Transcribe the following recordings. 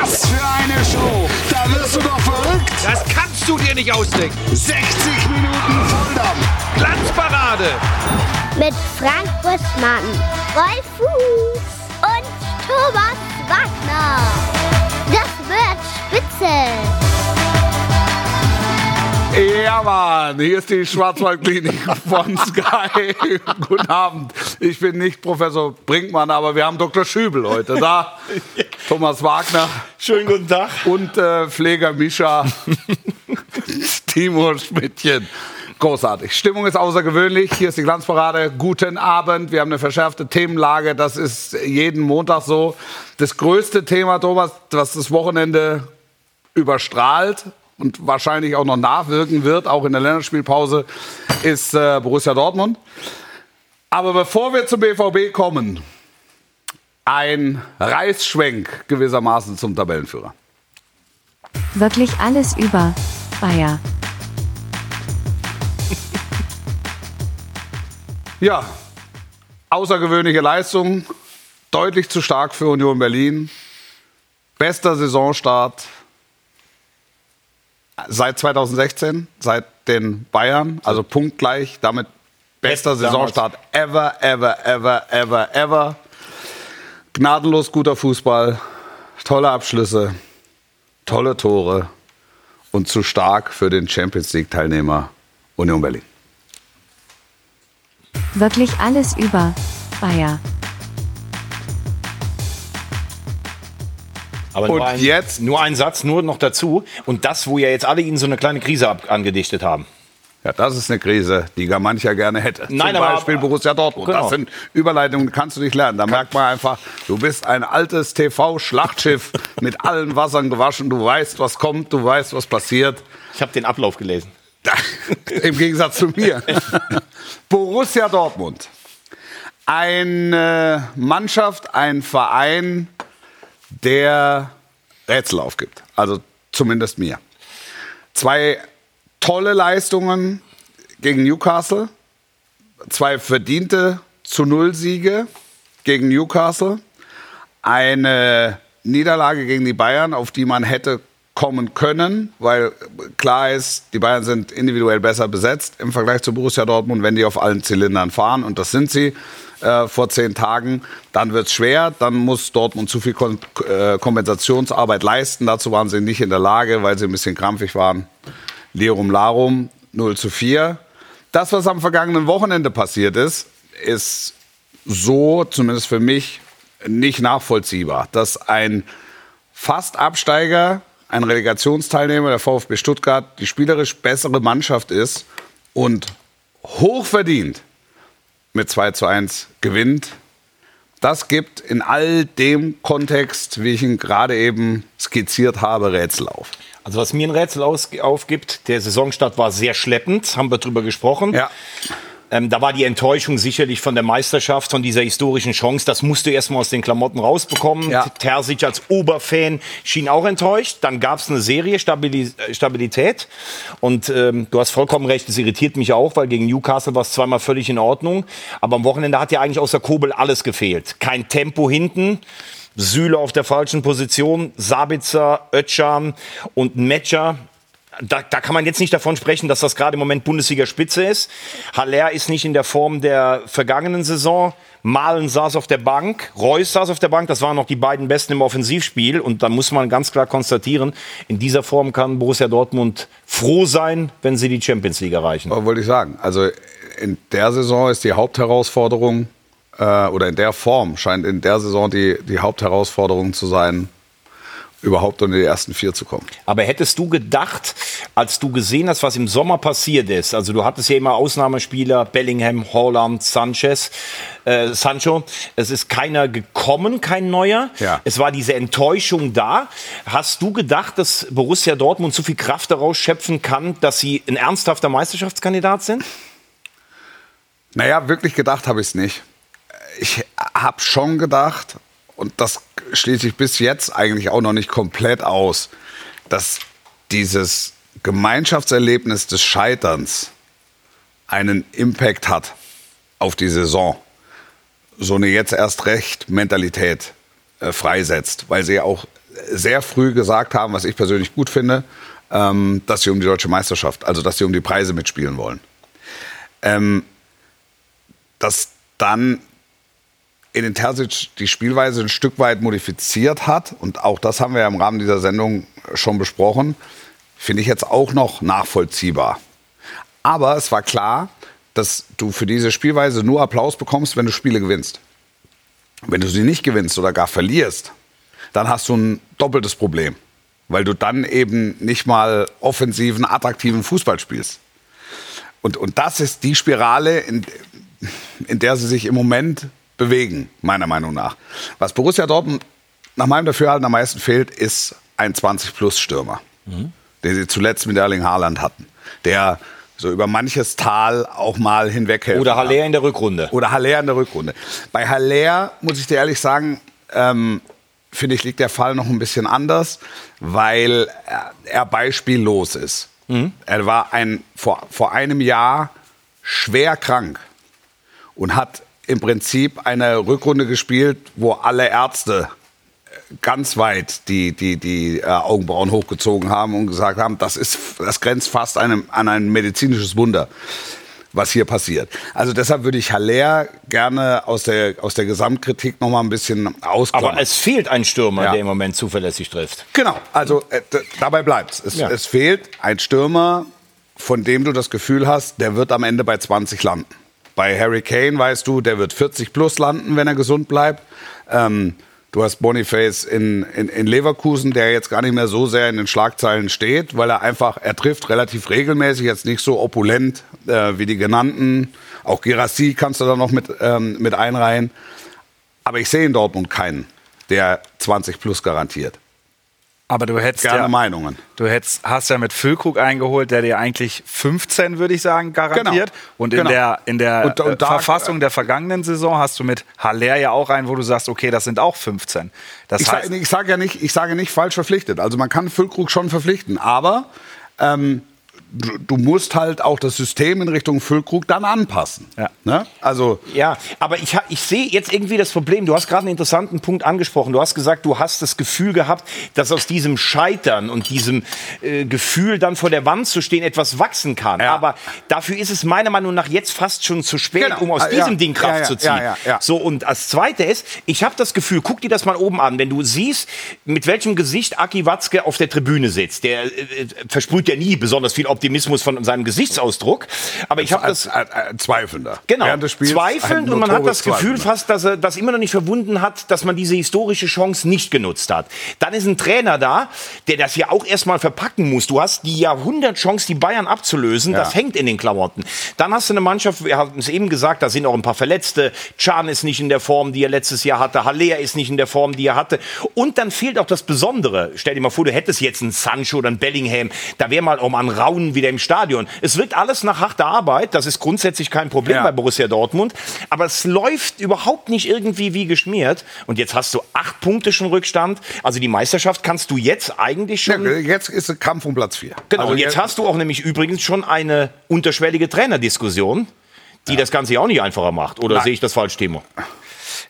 Was für eine Show! Da wirst du doch verrückt! Das kannst du dir nicht ausdenken! 60 Minuten Volldampf! Glanzparade! Mit Frank Buschmann, Rolf Fuß und Thomas Wagner. Das wird spitze. Ja, Mann, hier ist die Schwarzwaldklinik von Sky. Guten Abend. Ich bin nicht Professor Brinkmann, aber wir haben Dr. Schübel heute da. Thomas Wagner. Schönen guten Tag. Und äh, Pfleger Mischa. Timo Schmidtchen. Großartig. Stimmung ist außergewöhnlich. Hier ist die Glanzparade. Guten Abend. Wir haben eine verschärfte Themenlage. Das ist jeden Montag so. Das größte Thema, Thomas, was das Wochenende überstrahlt, und wahrscheinlich auch noch nachwirken wird, auch in der Länderspielpause, ist äh, Borussia Dortmund. Aber bevor wir zum BVB kommen, ein Reißschwenk gewissermaßen zum Tabellenführer. Wirklich alles über Bayer. Ja, außergewöhnliche Leistung, deutlich zu stark für Union Berlin. Bester Saisonstart seit 2016, seit den Bayern, also punktgleich, damit bester Saisonstart ever, ever, ever, ever, ever. Gnadenlos guter Fußball, tolle Abschlüsse, tolle Tore und zu stark für den Champions League-Teilnehmer Union Berlin. Wirklich alles über Bayer. Aber Und nur ein, jetzt? nur ein Satz, nur noch dazu. Und das, wo ja jetzt alle Ihnen so eine kleine Krise ab, angedichtet haben. Ja, das ist eine Krise, die gar mancher gerne hätte. Nein, Zum aber- Beispiel Borussia Dortmund. Genau. Das sind Überleitungen, die kannst du nicht lernen. Da merkt man einfach, du bist ein altes TV-Schlachtschiff mit allen Wassern gewaschen. Du weißt, was kommt, du weißt, was passiert. Ich habe den Ablauf gelesen. Im Gegensatz zu mir. Borussia Dortmund. Eine Mannschaft, ein Verein, der Rätsel aufgibt. Also zumindest mir. Zwei tolle Leistungen gegen Newcastle. Zwei verdiente zu Null Siege gegen Newcastle. Eine Niederlage gegen die Bayern, auf die man hätte kommen können, weil klar ist, die Bayern sind individuell besser besetzt im Vergleich zu Borussia Dortmund, wenn die auf allen Zylindern fahren. Und das sind sie äh, vor zehn Tagen. Dann wird es schwer. Dann muss Dortmund zu viel Kon äh, Kompensationsarbeit leisten. Dazu waren sie nicht in der Lage, weil sie ein bisschen krampfig waren. Lirum Larum 0 zu 4. Das, was am vergangenen Wochenende passiert ist, ist so, zumindest für mich, nicht nachvollziehbar, dass ein Fast-Absteiger, ein Relegationsteilnehmer der VfB Stuttgart, die spielerisch bessere Mannschaft ist und hochverdient mit 2 zu 1 gewinnt. Das gibt in all dem Kontext, wie ich ihn gerade eben skizziert habe, Rätsel auf. Also was mir ein Rätsel aus, aufgibt, der Saisonstart war sehr schleppend, haben wir drüber gesprochen. Ja. Ähm, da war die Enttäuschung sicherlich von der Meisterschaft, von dieser historischen Chance. Das musst du erstmal aus den Klamotten rausbekommen. Ja. Terzic als Oberfan schien auch enttäuscht. Dann gab es eine Serie, Stabili äh, Stabilität. Und ähm, du hast vollkommen recht, es irritiert mich auch, weil gegen Newcastle war es zweimal völlig in Ordnung. Aber am Wochenende hat ja eigentlich außer Kobel alles gefehlt. Kein Tempo hinten. Süle auf der falschen Position, Sabitzer, Özcan und Metscher da, da kann man jetzt nicht davon sprechen, dass das gerade im Moment Bundesliga-Spitze ist. Haller ist nicht in der Form der vergangenen Saison. Malen saß auf der Bank, Reus saß auf der Bank. Das waren noch die beiden Besten im Offensivspiel. Und da muss man ganz klar konstatieren, in dieser Form kann Borussia Dortmund froh sein, wenn sie die Champions League erreichen. Aber wollte ich sagen, also in der Saison ist die Hauptherausforderung, äh, oder in der Form scheint in der Saison die, die Hauptherausforderung zu sein, überhaupt unter die ersten vier zu kommen. Aber hättest du gedacht, als du gesehen hast, was im Sommer passiert ist, also du hattest ja immer Ausnahmespieler, Bellingham, Holland, Sanchez, äh, Sancho, es ist keiner gekommen, kein neuer. Ja. Es war diese Enttäuschung da. Hast du gedacht, dass Borussia Dortmund so viel Kraft daraus schöpfen kann, dass sie ein ernsthafter Meisterschaftskandidat sind? Naja, wirklich gedacht habe ich es nicht. Ich habe schon gedacht, und das schließe ich bis jetzt eigentlich auch noch nicht komplett aus, dass dieses Gemeinschaftserlebnis des Scheiterns einen Impact hat auf die Saison. So eine jetzt erst recht Mentalität äh, freisetzt, weil sie auch sehr früh gesagt haben, was ich persönlich gut finde, ähm, dass sie um die deutsche Meisterschaft, also dass sie um die Preise mitspielen wollen. Ähm, dass dann Edin Terzic die Spielweise ein Stück weit modifiziert hat, und auch das haben wir ja im Rahmen dieser Sendung schon besprochen, finde ich jetzt auch noch nachvollziehbar. Aber es war klar, dass du für diese Spielweise nur Applaus bekommst, wenn du Spiele gewinnst. Wenn du sie nicht gewinnst oder gar verlierst, dann hast du ein doppeltes Problem, weil du dann eben nicht mal offensiven, attraktiven Fußball spielst. Und, und das ist die Spirale, in, in der sie sich im Moment bewegen, meiner Meinung nach. Was Borussia Dortmund nach meinem Dafürhalten am meisten fehlt, ist ein 20-Plus-Stürmer, den sie zuletzt mit Erling Haaland hatten, der so über manches Tal auch mal hinweghelfen Oder. Haller in der Rückrunde. Oder Haller in der Rückrunde. Bei Haller, muss ich dir ehrlich sagen, ähm, finde ich, liegt der Fall noch ein bisschen anders, weil er, er beispiellos ist. Er war ein, vor, vor einem Jahr schwer krank und hat im Prinzip eine Rückrunde gespielt, wo alle Ärzte ganz weit die, die, die äh, Augenbrauen hochgezogen haben und gesagt haben, das, ist, das grenzt fast einem, an ein medizinisches Wunder, was hier passiert. Also deshalb würde ich Haller gerne aus der, aus der Gesamtkritik noch mal ein bisschen ausklammern. Aber es fehlt ein Stürmer, Ja. der im Moment zuverlässig trifft. Genau, also äh, dabei bleibt es. Ja. Es fehlt ein Stürmer, von dem du das Gefühl hast, der wird am Ende bei 20 landen. Bei Harry Kane weißt du, der wird 40 plus landen, wenn er gesund bleibt. Ähm, du hast Boniface in, in, in Leverkusen, der jetzt gar nicht mehr so sehr in den Schlagzeilen steht, weil er einfach, er trifft relativ regelmäßig, jetzt nicht so opulent äh, wie die genannten. Auch Girassi kannst du da noch mit, ähm, mit einreihen. Aber ich sehe in Dortmund keinen, der 20 plus garantiert. Aber du hättest Gerne ja, Meinungen. du hättest, hast ja mit Füllkrug eingeholt, der dir eigentlich 15, würde ich sagen, garantiert. Genau. Und in Genau. der, in der Und- und äh, da- Verfassung der vergangenen Saison hast du mit Haller ja auch einen, wo du sagst, okay, das sind auch 15. Das Ich, sage sage ja nicht, ich sage nicht falsch verpflichtet. Also man kann Füllkrug schon verpflichten, aber ähm, du, musst halt auch das System in Richtung Füllkrug dann anpassen. Ja. Ne? Also Ja, aber ich, ich sehe jetzt irgendwie das Problem. Du hast gerade einen interessanten Punkt angesprochen. Du hast gesagt, du hast das Gefühl gehabt, dass aus diesem Scheitern und diesem äh, Gefühl, dann vor der Wand zu stehen, etwas wachsen kann. Ja. Aber dafür ist es meiner Meinung nach jetzt fast schon zu spät, Genau. um aus Ah, diesem ja. Ding Kraft Ja, ja, zu ziehen. ja, ja, ja. So, und als Zweite ist, ich habe das Gefühl, guck dir das mal oben an, wenn du siehst, mit welchem Gesicht Aki Watzke auf der Tribüne sitzt. Der äh, äh, versprüht ja nie besonders viel Optimismus von seinem Gesichtsausdruck. Aber ich habe als, das... als, als Zweifelnder. Genau, Während des Spiels zweifelnd und man hat das Gefühl Zweifelnder. fast, dass er das immer noch nicht verwunden hat, dass man diese historische Chance nicht genutzt hat. Dann ist ein Trainer da, der das ja auch erstmal verpacken muss. Du hast die Jahrhundertchance, die Bayern abzulösen, das hängt in den Klamotten. Dann hast du eine Mannschaft, wir haben es eben gesagt, da sind auch ein paar Verletzte. Can ist nicht in der Form, die er letztes Jahr hatte. Haller ist nicht in der Form, die er hatte. Und dann fehlt auch das Besondere. Stell dir mal vor, du hättest jetzt einen Sancho oder einen Bellingham. Da wäre mal auch mal ein Raunen wieder im Stadion. Es wirkt alles nach harter Arbeit. Das ist grundsätzlich kein Problem Ja. bei Borussia Dortmund. Aber es läuft überhaupt nicht irgendwie wie geschmiert. Und jetzt hast du acht Punkte schon Rückstand. Also die Meisterschaft kannst du jetzt eigentlich Ja, schon. jetzt ist ein Kampf um Platz 4. Genau, und jetzt hast du auch nämlich übrigens schon eine unterschwellige Trainerdiskussion, die das Ganze ja auch nicht einfacher macht. Oder Nein. sehe ich das falsch, Timo?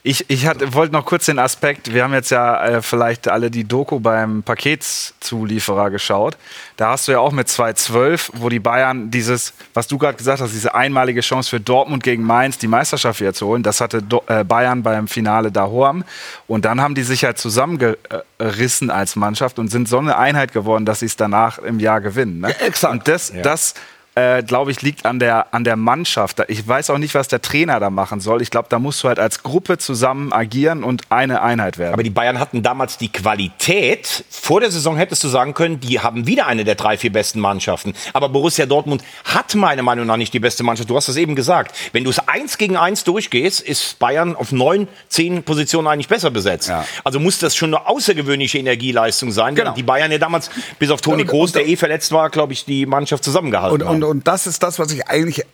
Ich, ich wollte noch kurz den Aspekt, wir haben jetzt ja äh, vielleicht alle die Doku beim Paketszulieferer geschaut. Da hast du ja auch mit 2-12, wo die Bayern dieses, was du gerade gesagt hast, diese einmalige Chance für Dortmund gegen Mainz, die Meisterschaft wieder zu holen, das hatte Do äh, Bayern beim Finale Dahorm. Und dann haben die sich halt zusammengerissen als Mannschaft und sind so eine Einheit geworden, dass sie es danach im Jahr gewinnen. Ne? Ja, exakt. Und das, das äh, glaube ich, liegt an der, an der Mannschaft. Ich weiß auch nicht, was der Trainer da machen soll. Ich glaube, da musst du halt als Gruppe zusammen agieren und eine Einheit werden. Aber die Bayern hatten damals die Qualität. Vor der Saison hättest du sagen können, die haben wieder eine der drei, vier besten Mannschaften. Aber Borussia Dortmund hat meiner Meinung nach nicht die beste Mannschaft. Du hast es eben gesagt. Wenn du es eins gegen eins durchgehst, ist Bayern auf neun, zehn Positionen eigentlich besser besetzt. Ja. Also muss das schon eine außergewöhnliche Energieleistung sein. Genau. Die Bayern ja damals, bis auf Toni und- der eh verletzt war, glaube ich, die Mannschaft zusammengehalten Und, haben. und, und das ist das, was ich eigentlich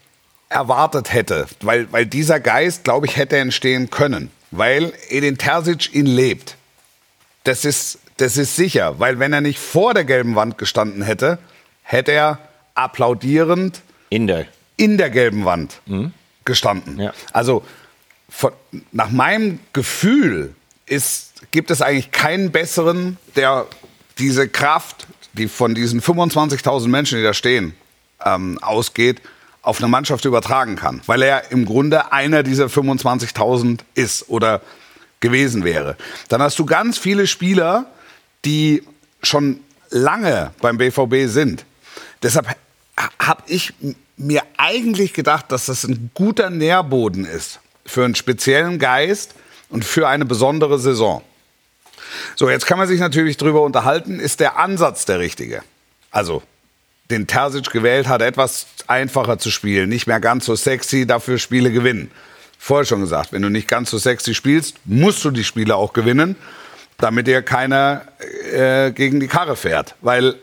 erwartet hätte. Weil, weil dieser Geist, glaube ich, hätte entstehen können. Weil Edin Terzic ihn lebt. Das ist, das ist sicher. Weil wenn er nicht vor der gelben Wand gestanden hätte, hätte er applaudierend In der. in der gelben Wand gestanden. Ja. Also von, nach meinem Gefühl ist, gibt es eigentlich keinen besseren, der diese Kraft, die von diesen 25.000 Menschen, die da stehen, ähm, ausgeht, auf eine Mannschaft übertragen kann. Weil er im Grunde einer dieser 25.000 ist oder gewesen wäre. Dann hast du ganz viele Spieler, die schon lange beim BVB sind. Deshalb habe ich mir eigentlich gedacht, dass das ein guter Nährboden ist für einen speziellen Geist und für eine besondere Saison. So, jetzt kann man sich natürlich darüber unterhalten, ist der Ansatz der richtige? Also, den Terzic gewählt hat, etwas einfacher zu spielen, nicht mehr ganz so sexy, dafür Spiele gewinnen. Vorher schon gesagt, wenn du nicht ganz so sexy spielst, musst du die Spiele auch gewinnen, damit dir keiner äh, gegen die Karre fährt. Weil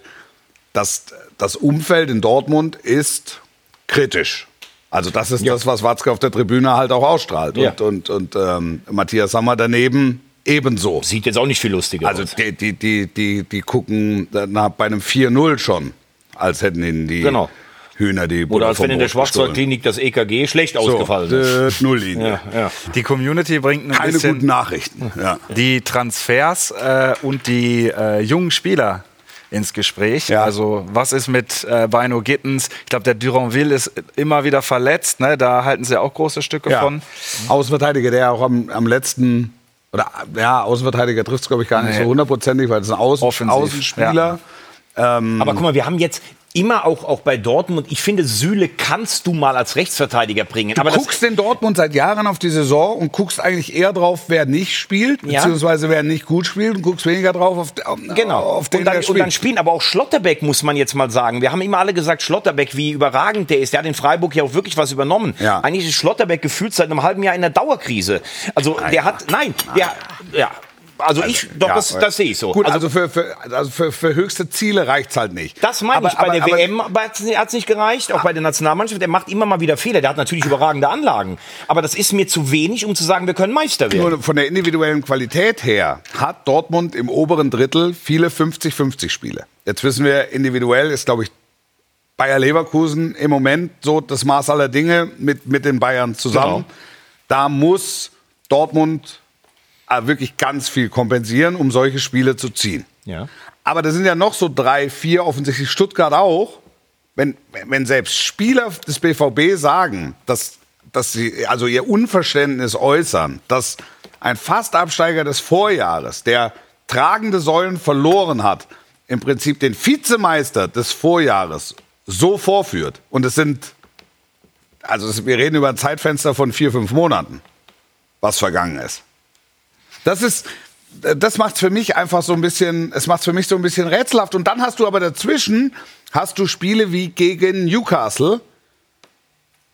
das, das Umfeld in Dortmund ist kritisch. Also das ist das, was Watzke auf der Tribüne halt auch ausstrahlt. Ja. Und, und, und ähm, Matthias Sammer daneben ebenso. Sieht jetzt auch nicht viel lustiger Also aus. die, die, die, die, die gucken na, bei einem 4-0 schon, als hätten ihnen die Genau. Hühner die Oder Butter als vom wenn in der. Schwarzwaldklinik das EKG schlecht so, ausgefallen ist. äh, Nulllinie. Ja, ja. Die Community bringt ein Keine bisschen guten Nachrichten. Ja. die Transfers äh, und die äh, jungen Spieler ins Gespräch. Ja. Also was ist mit äh, Bino Gittens? Ich glaube, der Duranville ist immer wieder verletzt. Ne? Da halten sie auch große Stücke Ja. von. Außenverteidiger, der auch am, am letzten, oder ja, Außenverteidiger trifft es, glaube ich, gar nicht Nee. so hundertprozentig, weil es ein Außen, Offensiv, Außenspieler. Aber guck mal, wir haben jetzt immer auch, auch bei Dortmund, ich finde, Süle kannst du mal als Rechtsverteidiger bringen. Du guckst in Dortmund seit Jahren auf die Saison und guckst eigentlich eher drauf, wer nicht spielt, Ja. beziehungsweise wer nicht gut spielt und guckst weniger drauf auf, auf, Genau. auf den, und, dann, der und spielt. dann spielen aber auch Schlotterbeck, muss man jetzt mal sagen. Wir haben immer alle gesagt, Schlotterbeck, wie überragend der ist. Der hat in Freiburg ja auch wirklich was übernommen. Ja. Eigentlich ist Schlotterbeck gefühlt seit einem halben Jahr in der Dauerkrise. Also der hat, nein, der, ja. Also ich, doch, Ja, das, das sehe ich so. Gut, also, also, für, für, also für, für höchste Ziele reicht's halt nicht. das meine ich. Aber- Bei der aber- aber- WM hat es nicht gereicht, auch bei der Nationalmannschaft. Der macht immer mal wieder Fehler. Der hat natürlich überragende Anlagen. Aber das ist mir zu wenig, um zu sagen, wir können Meister werden. Nur von der individuellen Qualität her hat Dortmund im oberen Drittel viele 50-50 Spiele. Jetzt wissen wir, individuell ist, glaube ich, Bayer Leverkusen im Moment so das Maß aller Dinge mit, mit den Bayern zusammen. Genau. Da muss Dortmund wirklich ganz viel kompensieren, um solche Spiele zu ziehen. Ja. Aber da sind ja noch so drei, vier, offensichtlich Stuttgart auch. Wenn, wenn selbst Spieler des BVB sagen, dass, dass sie also ihr Unverständnis äußern, dass ein Fastabsteiger des Vorjahres, der tragende Säulen verloren hat, im Prinzip den Vizemeister des Vorjahres so vorführt. Und es sind, also wir reden über ein Zeitfenster von vier, fünf Monaten, was vergangen ist. Das ist, das macht's für mich einfach so ein bisschen, es macht's für mich so ein bisschen rätselhaft. Und dann hast du aber dazwischen, hast du Spiele wie gegen Newcastle,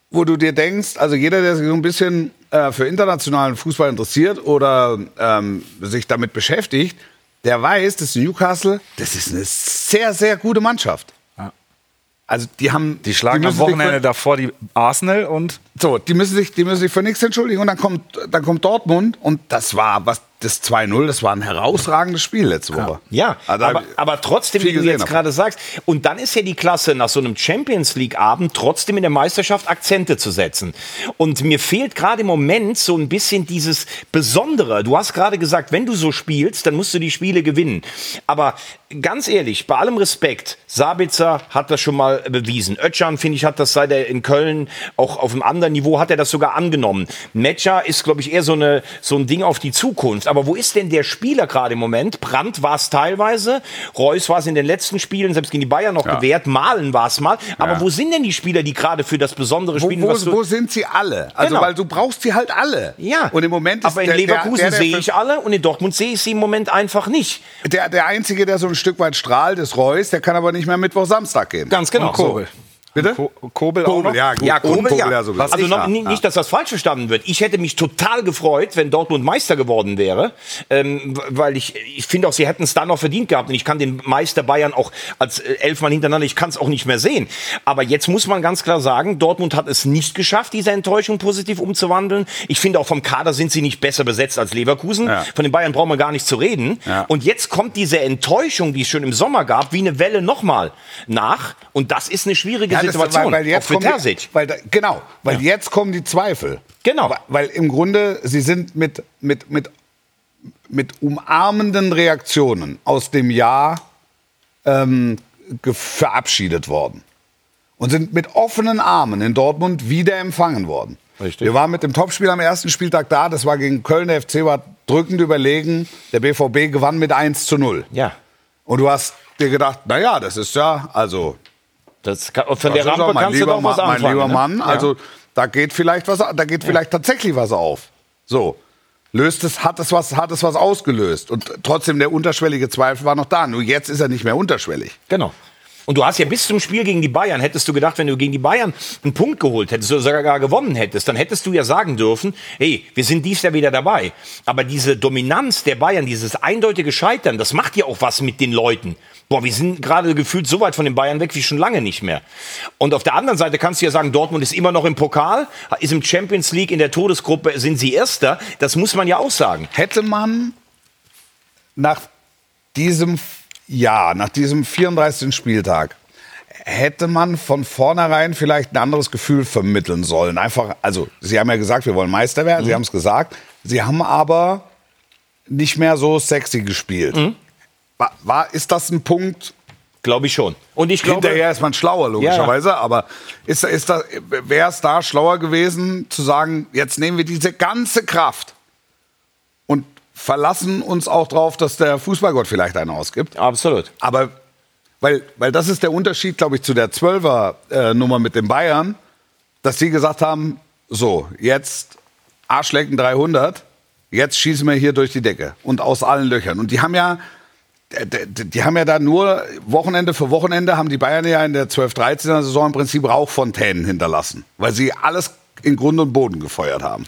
wo du dir denkst, also jeder, der sich so ein bisschen äh, für internationalen Fußball interessiert oder ähm, sich damit beschäftigt, der weiß, dass Newcastle, das ist eine sehr, sehr gute Mannschaft. Also die haben, Die schlagen müssen am Wochenende davor die Arsenal und so, die müssen sich, die müssen sich für nichts entschuldigen. Und dann kommt, dann kommt Dortmund und das war was, das 2-0, das war ein herausragendes Spiel letzte Woche. Ja, Also, aber, aber trotzdem, wie du jetzt gerade sagst, und dann ist ja die Klasse, nach so einem Champions League-Abend trotzdem in der Meisterschaft Akzente zu setzen. Und mir fehlt gerade im Moment so ein bisschen dieses Besondere. Du hast gerade gesagt, wenn du so spielst, dann musst du die Spiele gewinnen. Aber ganz ehrlich, bei allem Respekt, Sabitzer hat das schon mal bewiesen. Özcan, finde ich, hat das seit er in Köln auch auf einem anderen Niveau, hat er das sogar angenommen. Metscher ist, glaube ich, eher so, eine, so ein Ding auf die Zukunft. Aber wo ist denn der Spieler gerade im Moment? Brandt war es teilweise, Reus war es in den letzten Spielen, selbst gegen die Bayern noch gewährt, Malen war es mal. Aber Ja. wo sind denn die Spieler, die gerade für das besondere Wo, spielen? wo, du- wo sind sie alle? Also, Genau. weil du brauchst sie halt alle. ja, Und im Moment ist aber in der, Leverkusen sehe ich alle und in Dortmund sehe ich sie im Moment einfach nicht. der, der Einzige, der so ein Stück weit strahlt, ist Reus. Der kann aber nicht mehr Mittwoch, Samstag gehen. Ganz genau. und Kobel. Bitte? Ko Kobel auch noch? ja, gut. Ja, Kobel, Kobel ja. sowieso. also noch, ja. nicht, dass das falsch verstanden wird. Ich hätte mich total gefreut, wenn Dortmund Meister geworden wäre, ähm, weil ich, ich finde auch, sie hätten es dann noch verdient gehabt. Und ich kann den Meister Bayern auch als äh, elfmal hintereinander, ich kann es auch nicht mehr sehen. Aber jetzt muss man ganz klar sagen, Dortmund hat es nicht geschafft, diese Enttäuschung positiv umzuwandeln. Ich finde auch vom Kader sind sie nicht besser besetzt als Leverkusen. Ja. Von den Bayern brauchen wir gar nicht zu reden. Ja. Und jetzt kommt diese Enttäuschung, die es schon im Sommer gab, wie eine Welle nochmal nach. Und das ist eine schwierige Ja, Situation. weil, weil jetzt auch für kommen die-. Weil da, genau, weil jetzt kommen die Zweifel. Genau. Weil, weil im Grunde, sie sind mit, mit, mit, mit umarmenden Reaktionen aus dem Jahr ähm, verabschiedet worden und sind mit offenen Armen in Dortmund wieder empfangen worden. Richtig. Wir waren mit dem Topspiel am ersten Spieltag da, das war gegen Köln, der FC war drückend überlegen, der BVB gewann mit 1 zu 0. Ja. Und du hast dir gedacht, naja, das ist ja, also Das kann, von das der Rampe kannst du doch was anfangen. mein lieber ne? Mann, Ja. also da geht vielleicht was, da geht vielleicht tatsächlich was auf. So. Löst es, hat es was, hat es was ausgelöst. Und trotzdem der unterschwellige Zweifel war noch da. Nur jetzt ist er nicht mehr unterschwellig. Genau. Und du hast ja bis zum Spiel gegen die Bayern, hättest du gedacht, wenn du gegen die Bayern einen Punkt geholt hättest oder sogar gar gewonnen hättest, dann hättest du ja sagen dürfen, hey, wir sind dies Jahr wieder dabei. Aber diese Dominanz der Bayern, dieses eindeutige Scheitern, das macht ja auch was mit den Leuten. Boah, wir sind gerade gefühlt so weit von den Bayern weg wie schon lange nicht mehr. Und auf der anderen Seite kannst du ja sagen, Dortmund ist immer noch im Pokal, ist im Champions League in der Todesgruppe, sind sie Erster. Das muss man ja auch sagen. Hätte man nach diesem Jahr, nach diesem 34. Spieltag, hätte man von vornherein vielleicht ein anderes Gefühl vermitteln sollen. Einfach, also, Sie haben ja gesagt, wir wollen Meister werden, Sie haben es gesagt. Sie haben aber nicht mehr so sexy gespielt. War, war, ist das ein Punkt? Glaube ich schon. Und ich glaube, Hinterher ist man schlauer, logischerweise, aber ist, ist wäre es da schlauer gewesen, zu sagen, jetzt nehmen wir diese ganze Kraft und verlassen uns auch drauf, dass der Fußballgott vielleicht einen ausgibt. absolut. Aber weil, weil das ist der Unterschied, glaube ich, zu der 12er-Nummer mit den Bayern, dass die gesagt haben, so, jetzt Arschlecken 300, jetzt schießen wir hier durch die Decke und aus allen Löchern. Und die haben ja, die, die haben ja da nur Wochenende für Wochenende, haben die Bayern ja in der 12-13er Saison im Prinzip Rauchfontänen hinterlassen, weil sie alles in Grund und Boden gefeuert haben.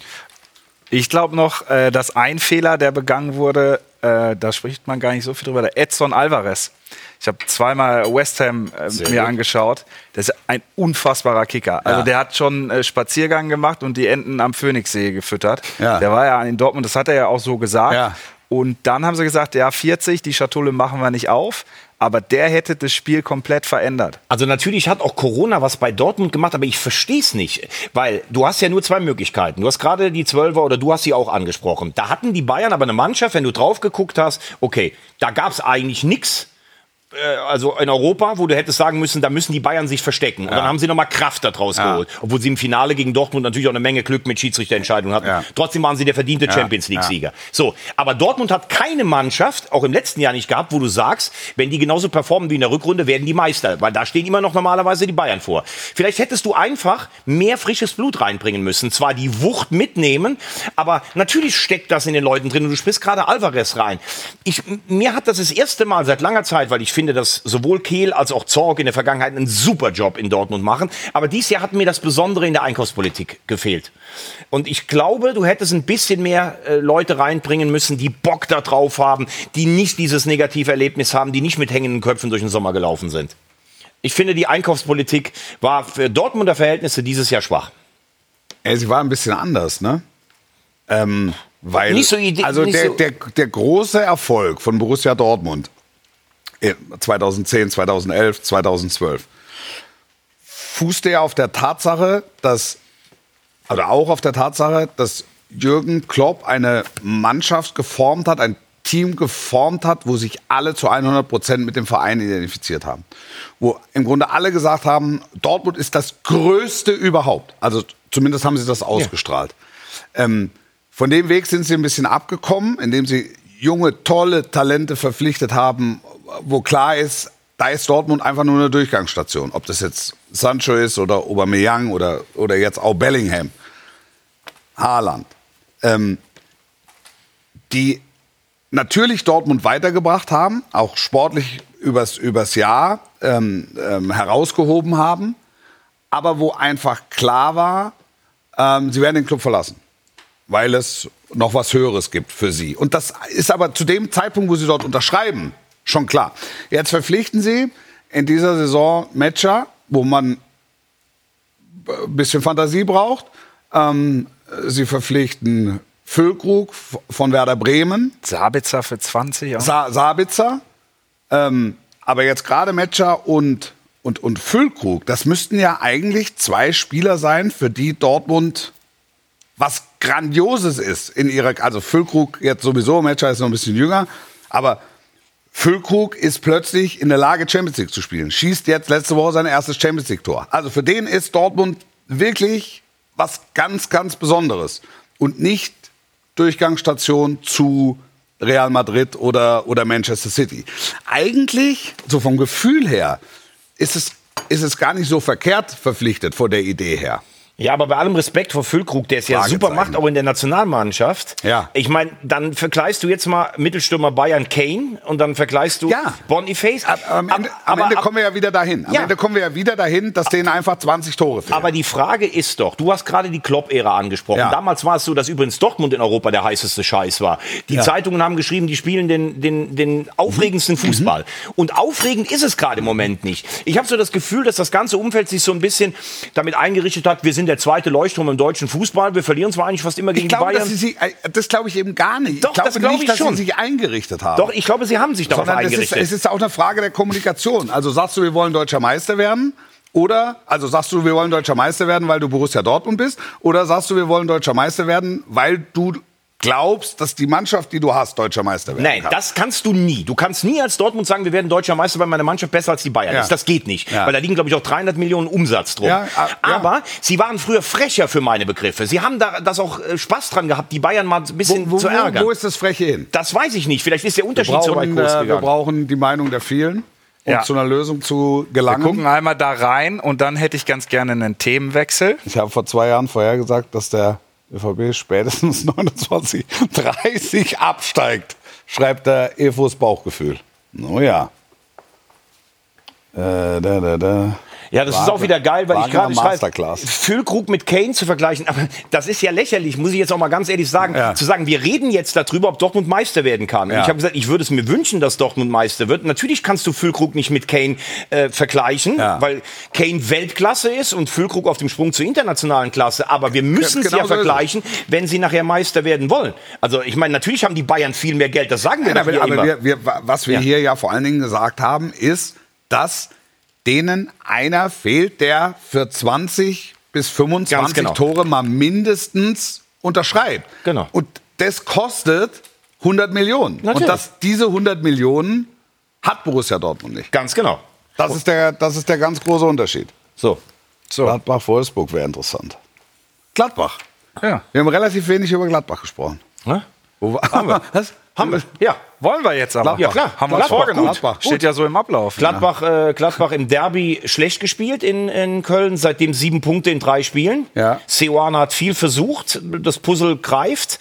Ich glaube noch, äh, dass ein Fehler, der begangen wurde, äh, da spricht man gar nicht so viel drüber, der Edson Alvarez. Ich habe zweimal West Ham äh, mir angeschaut. Das ist ein unfassbarer Kicker. Also Ja. der hat schon äh, Spaziergang gemacht und die Enten am Phoenixsee gefüttert. Ja. Der war ja in Dortmund, das hat er ja auch so gesagt. Ja. Und dann haben sie gesagt, ja 40, die Schatulle machen wir nicht auf. Aber der hätte das Spiel komplett verändert. Also natürlich hat auch Corona was bei Dortmund gemacht, aber ich verstehe es nicht, weil du hast ja nur zwei Möglichkeiten. Du hast gerade die Zwölfer oder du hast sie auch angesprochen. Da hatten die Bayern aber eine Mannschaft, wenn du drauf geguckt hast, okay, da gab es eigentlich nichts. Also in Europa, wo du hättest sagen müssen, da müssen die Bayern sich verstecken. Und dann haben sie nochmal Kraft daraus geholt. Obwohl sie im Finale gegen Dortmund natürlich auch eine Menge Glück mit Schiedsrichterentscheidungen hatten. Ja. Trotzdem waren sie der verdiente Champions League-Sieger. So, aber Dortmund hat keine Mannschaft, auch im letzten Jahr nicht gehabt, wo du sagst, wenn die genauso performen wie in der Rückrunde, werden die Meister. Weil da stehen immer noch normalerweise die Bayern vor. Vielleicht hättest du einfach mehr frisches Blut reinbringen müssen. Zwar die Wucht mitnehmen, aber natürlich steckt das in den Leuten drin. Und du sprichst gerade Alvarez rein. Ich, mir hat das das erste Mal seit langer Zeit, weil ich finde, dass sowohl Kehl als auch Zorg in der Vergangenheit einen super Job in Dortmund machen. Aber dieses Jahr hat mir das Besondere in der Einkaufspolitik gefehlt. Und ich glaube, du hättest ein bisschen mehr äh, Leute reinbringen müssen, die Bock da drauf haben, die nicht dieses negative Erlebnis haben, die nicht mit hängenden Köpfen durch den Sommer gelaufen sind. Ich finde, die Einkaufspolitik war für Dortmunder Verhältnisse dieses Jahr schwach. Ey, sie war ein bisschen anders, ne? Ähm, weil, Nicht so also der, der, der große Erfolg von Borussia Dortmund 2010, 2011, 2012 fußte ja auf der Tatsache, dass, oder auch auf der Tatsache, dass Jürgen Klopp eine Mannschaft geformt hat, ein Team geformt hat, wo sich alle zu 100 Prozent mit dem Verein identifiziert haben. Wo im Grunde alle gesagt haben, Dortmund ist das Größte überhaupt. Also zumindest haben sie das ausgestrahlt. Ähm, von dem Weg sind sie ein bisschen abgekommen, indem sie junge, tolle Talente verpflichtet haben, wo klar ist, da ist Dortmund einfach nur eine Durchgangsstation. Ob das jetzt Sancho ist oder Aubameyang oder, oder jetzt auch Bellingham. Haaland. Ähm, die natürlich Dortmund weitergebracht haben, auch sportlich übers, übers Jahr ähm, ähm, herausgehoben haben, aber wo einfach klar war, ähm, sie werden den Club verlassen, weil es noch was Höheres gibt für sie. Und das ist aber zu dem Zeitpunkt, wo sie dort unterschreiben, schon klar. Jetzt verpflichten sie in dieser Saison Matcher, wo man ein bisschen Fantasie braucht. Ähm, sie verpflichten Füllkrug von Werder Bremen, Sabitzer für 20. Auch. Sa Sabitzer, ähm, aber jetzt gerade Metscher und, und, und Füllkrug, das müssten ja eigentlich zwei Spieler sein, für die Dortmund was Grandioses ist in ihrer, also Füllkrug jetzt sowieso, Matcher ist noch ein bisschen jünger, aber Füllkrug ist plötzlich in der Lage, Champions League zu spielen. Schießt jetzt letzte Woche sein erstes Champions League-Tor. Also für den ist Dortmund wirklich was ganz, ganz Besonderes. Und nicht Durchgangsstation zu Real Madrid oder, oder Manchester City. Eigentlich, so vom Gefühl her, ist es, ist es gar nicht so verkehrt verpflichtet vor der Idee her. Ja, aber bei allem Respekt vor Füllkrug, der es ja super macht, auch in der Nationalmannschaft. Ja. Ich meine, dann vergleichst du jetzt mal Mittelstürmer Bayern Kane und dann vergleichst du Ja. Boniface. Am, am Ende, am aber, Ende kommen wir ja wieder dahin. Am Ja. Ende kommen wir ja wieder dahin, dass denen einfach 20 Tore fehlen. aber die Frage ist doch, du hast gerade die Klopp-Ära angesprochen. Ja. Damals war es so, dass übrigens Dortmund in Europa der heißeste Scheiß war. Die Ja. Zeitungen haben geschrieben, die spielen den, den, den aufregendsten Mhm. Fußball. Und aufregend ist es gerade im Moment nicht. Ich habe so das Gefühl, dass das ganze Umfeld sich so ein bisschen damit eingerichtet hat, wir sind der zweite Leuchtturm im deutschen Fußball, wir verlieren zwar eigentlich fast immer gegen ich glaube, die Bayern. dass sie sich, äh, das glaube ich eben gar nicht. Doch, ich glaube das glaube nicht, ich dass schon. sie sich eingerichtet haben. Doch, ich glaube, sie haben sich darauf Sondern es ist, eingerichtet. es ist auch eine Frage der Kommunikation. Also sagst du, wir wollen deutscher Meister werden? Oder, also sagst du, wir wollen deutscher Meister werden, weil du Borussia Dortmund bist? Oder sagst du, wir wollen deutscher Meister werden, weil du glaubst, dass die Mannschaft, die du hast, deutscher Meister werden Nein, kann? das kannst du nie. Du kannst nie als Dortmund sagen, wir werden deutscher Meister, weil meine Mannschaft besser als die Bayern Ja. ist. Das geht nicht. Ja. Weil da liegen, glaube ich, auch 300 Millionen Umsatz drum. Ja, ah, ja. Aber sie waren früher frecher für meine Begriffe. Sie haben da das auch äh, Spaß dran gehabt, die Bayern mal ein bisschen wo, zu wo, ärgern. wo ist das Freche hin? das weiß ich nicht. Vielleicht ist der Wir Unterschied so weit brauchen, äh, wir brauchen die Meinung der vielen, um Ja. zu einer Lösung zu Wir gelangen. gucken einmal da rein und dann hätte ich ganz gerne einen Themenwechsel. Ich habe vor zwei Jahren vorhergesagt, dass der ÖVB spätestens 29, 30 absteigt, schreibt der Evos Bauchgefühl. No ja. Äh, da, da, da. Ja, das ist Wagner- auch wieder geil, weil ich gerade schreibe. Füllkrug mit Kane zu vergleichen. Aber das ist ja lächerlich, muss ich jetzt auch mal ganz ehrlich sagen. Ja. Zu sagen, wir reden jetzt darüber, ob Dortmund Meister werden kann. Und Ja. ich habe gesagt, ich würde es mir wünschen, dass Dortmund Meister wird. Natürlich kannst du Füllkrug nicht mit Kane äh, vergleichen, Ja. weil Kane Weltklasse ist und Füllkrug auf dem Sprung zur internationalen Klasse. Aber wir müssen Genau sie ja so ist es. vergleichen, wenn sie nachher Meister werden wollen. Also ich meine, natürlich haben die Bayern viel mehr Geld, das sagen wir Nein, hier aber immer. wir, wir, was wir hier ja vor allen Dingen gesagt haben, ist, dass denen einer fehlt, der für 20 bis 25 Ganz genau. Tore mal mindestens unterschreibt. Genau. Und das kostet 100 Millionen. Natürlich. Und dass diese 100 Millionen hat Borussia Dortmund nicht. Ganz genau. Das ist der, das ist der ganz große Unterschied. So. So. Gladbach-Wolfsburg wäre interessant. Gladbach. Ja. Wir haben relativ wenig über Gladbach gesprochen. Ne? Wo war, haben wir? Was? Haben wir. Ja. Wollen wir jetzt aber? Ja, klar. Haben wir uns Gladbach, vorgenommen. gut. Gladbach, Steht ja so im Ablauf. Gladbach, äh, Gladbach im Derby schlecht gespielt in, in Köln, seitdem sieben Punkte in drei Spielen. Ja. Seoane hat viel versucht, das Puzzle greift.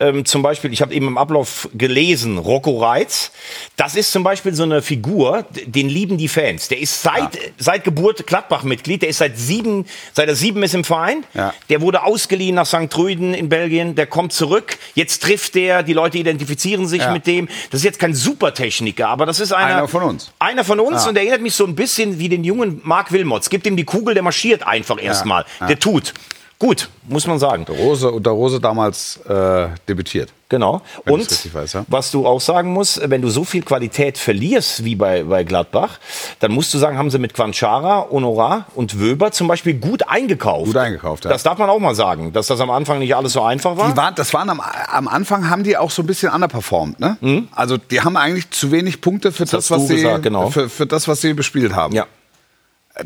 Ähm, zum Beispiel, ich habe eben im Ablauf gelesen, Rocco Reitz. Das ist zum Beispiel so eine Figur, den lieben die Fans. Der ist seit, seit Geburt Gladbach-Mitglied, der ist seit sieben, seit er sieben ist im Verein. Ja. Der wurde ausgeliehen nach St. Trüden in Belgien, der kommt zurück. Jetzt trifft der, die Leute identifizieren sich Ja. mit dem. Das ist jetzt kein Supertechniker, aber das ist einer, Einer von uns. einer von uns und der erinnert mich so ein bisschen wie den jungen Mark Wilmots. Gibt ihm die Kugel, der marschiert einfach erstmal. Der tut. Gut, muss man sagen. Rose, unter Rose damals äh, debütiert. Genau. Und weiß, ja. was du auch sagen musst, wenn du so viel Qualität verlierst wie bei, bei Gladbach, dann musst du sagen, haben sie mit Quanchara, Honorar und Wöber zum Beispiel gut eingekauft. Gut eingekauft, ja. Das darf man auch mal sagen, dass das am Anfang nicht alles so einfach war. Die waren, das waren am, am Anfang haben die auch so ein bisschen underperformed, ne? Also die haben eigentlich zu wenig Punkte für das, hast was sie gesagt, genau. für, für das, was sie bespielt haben. ja.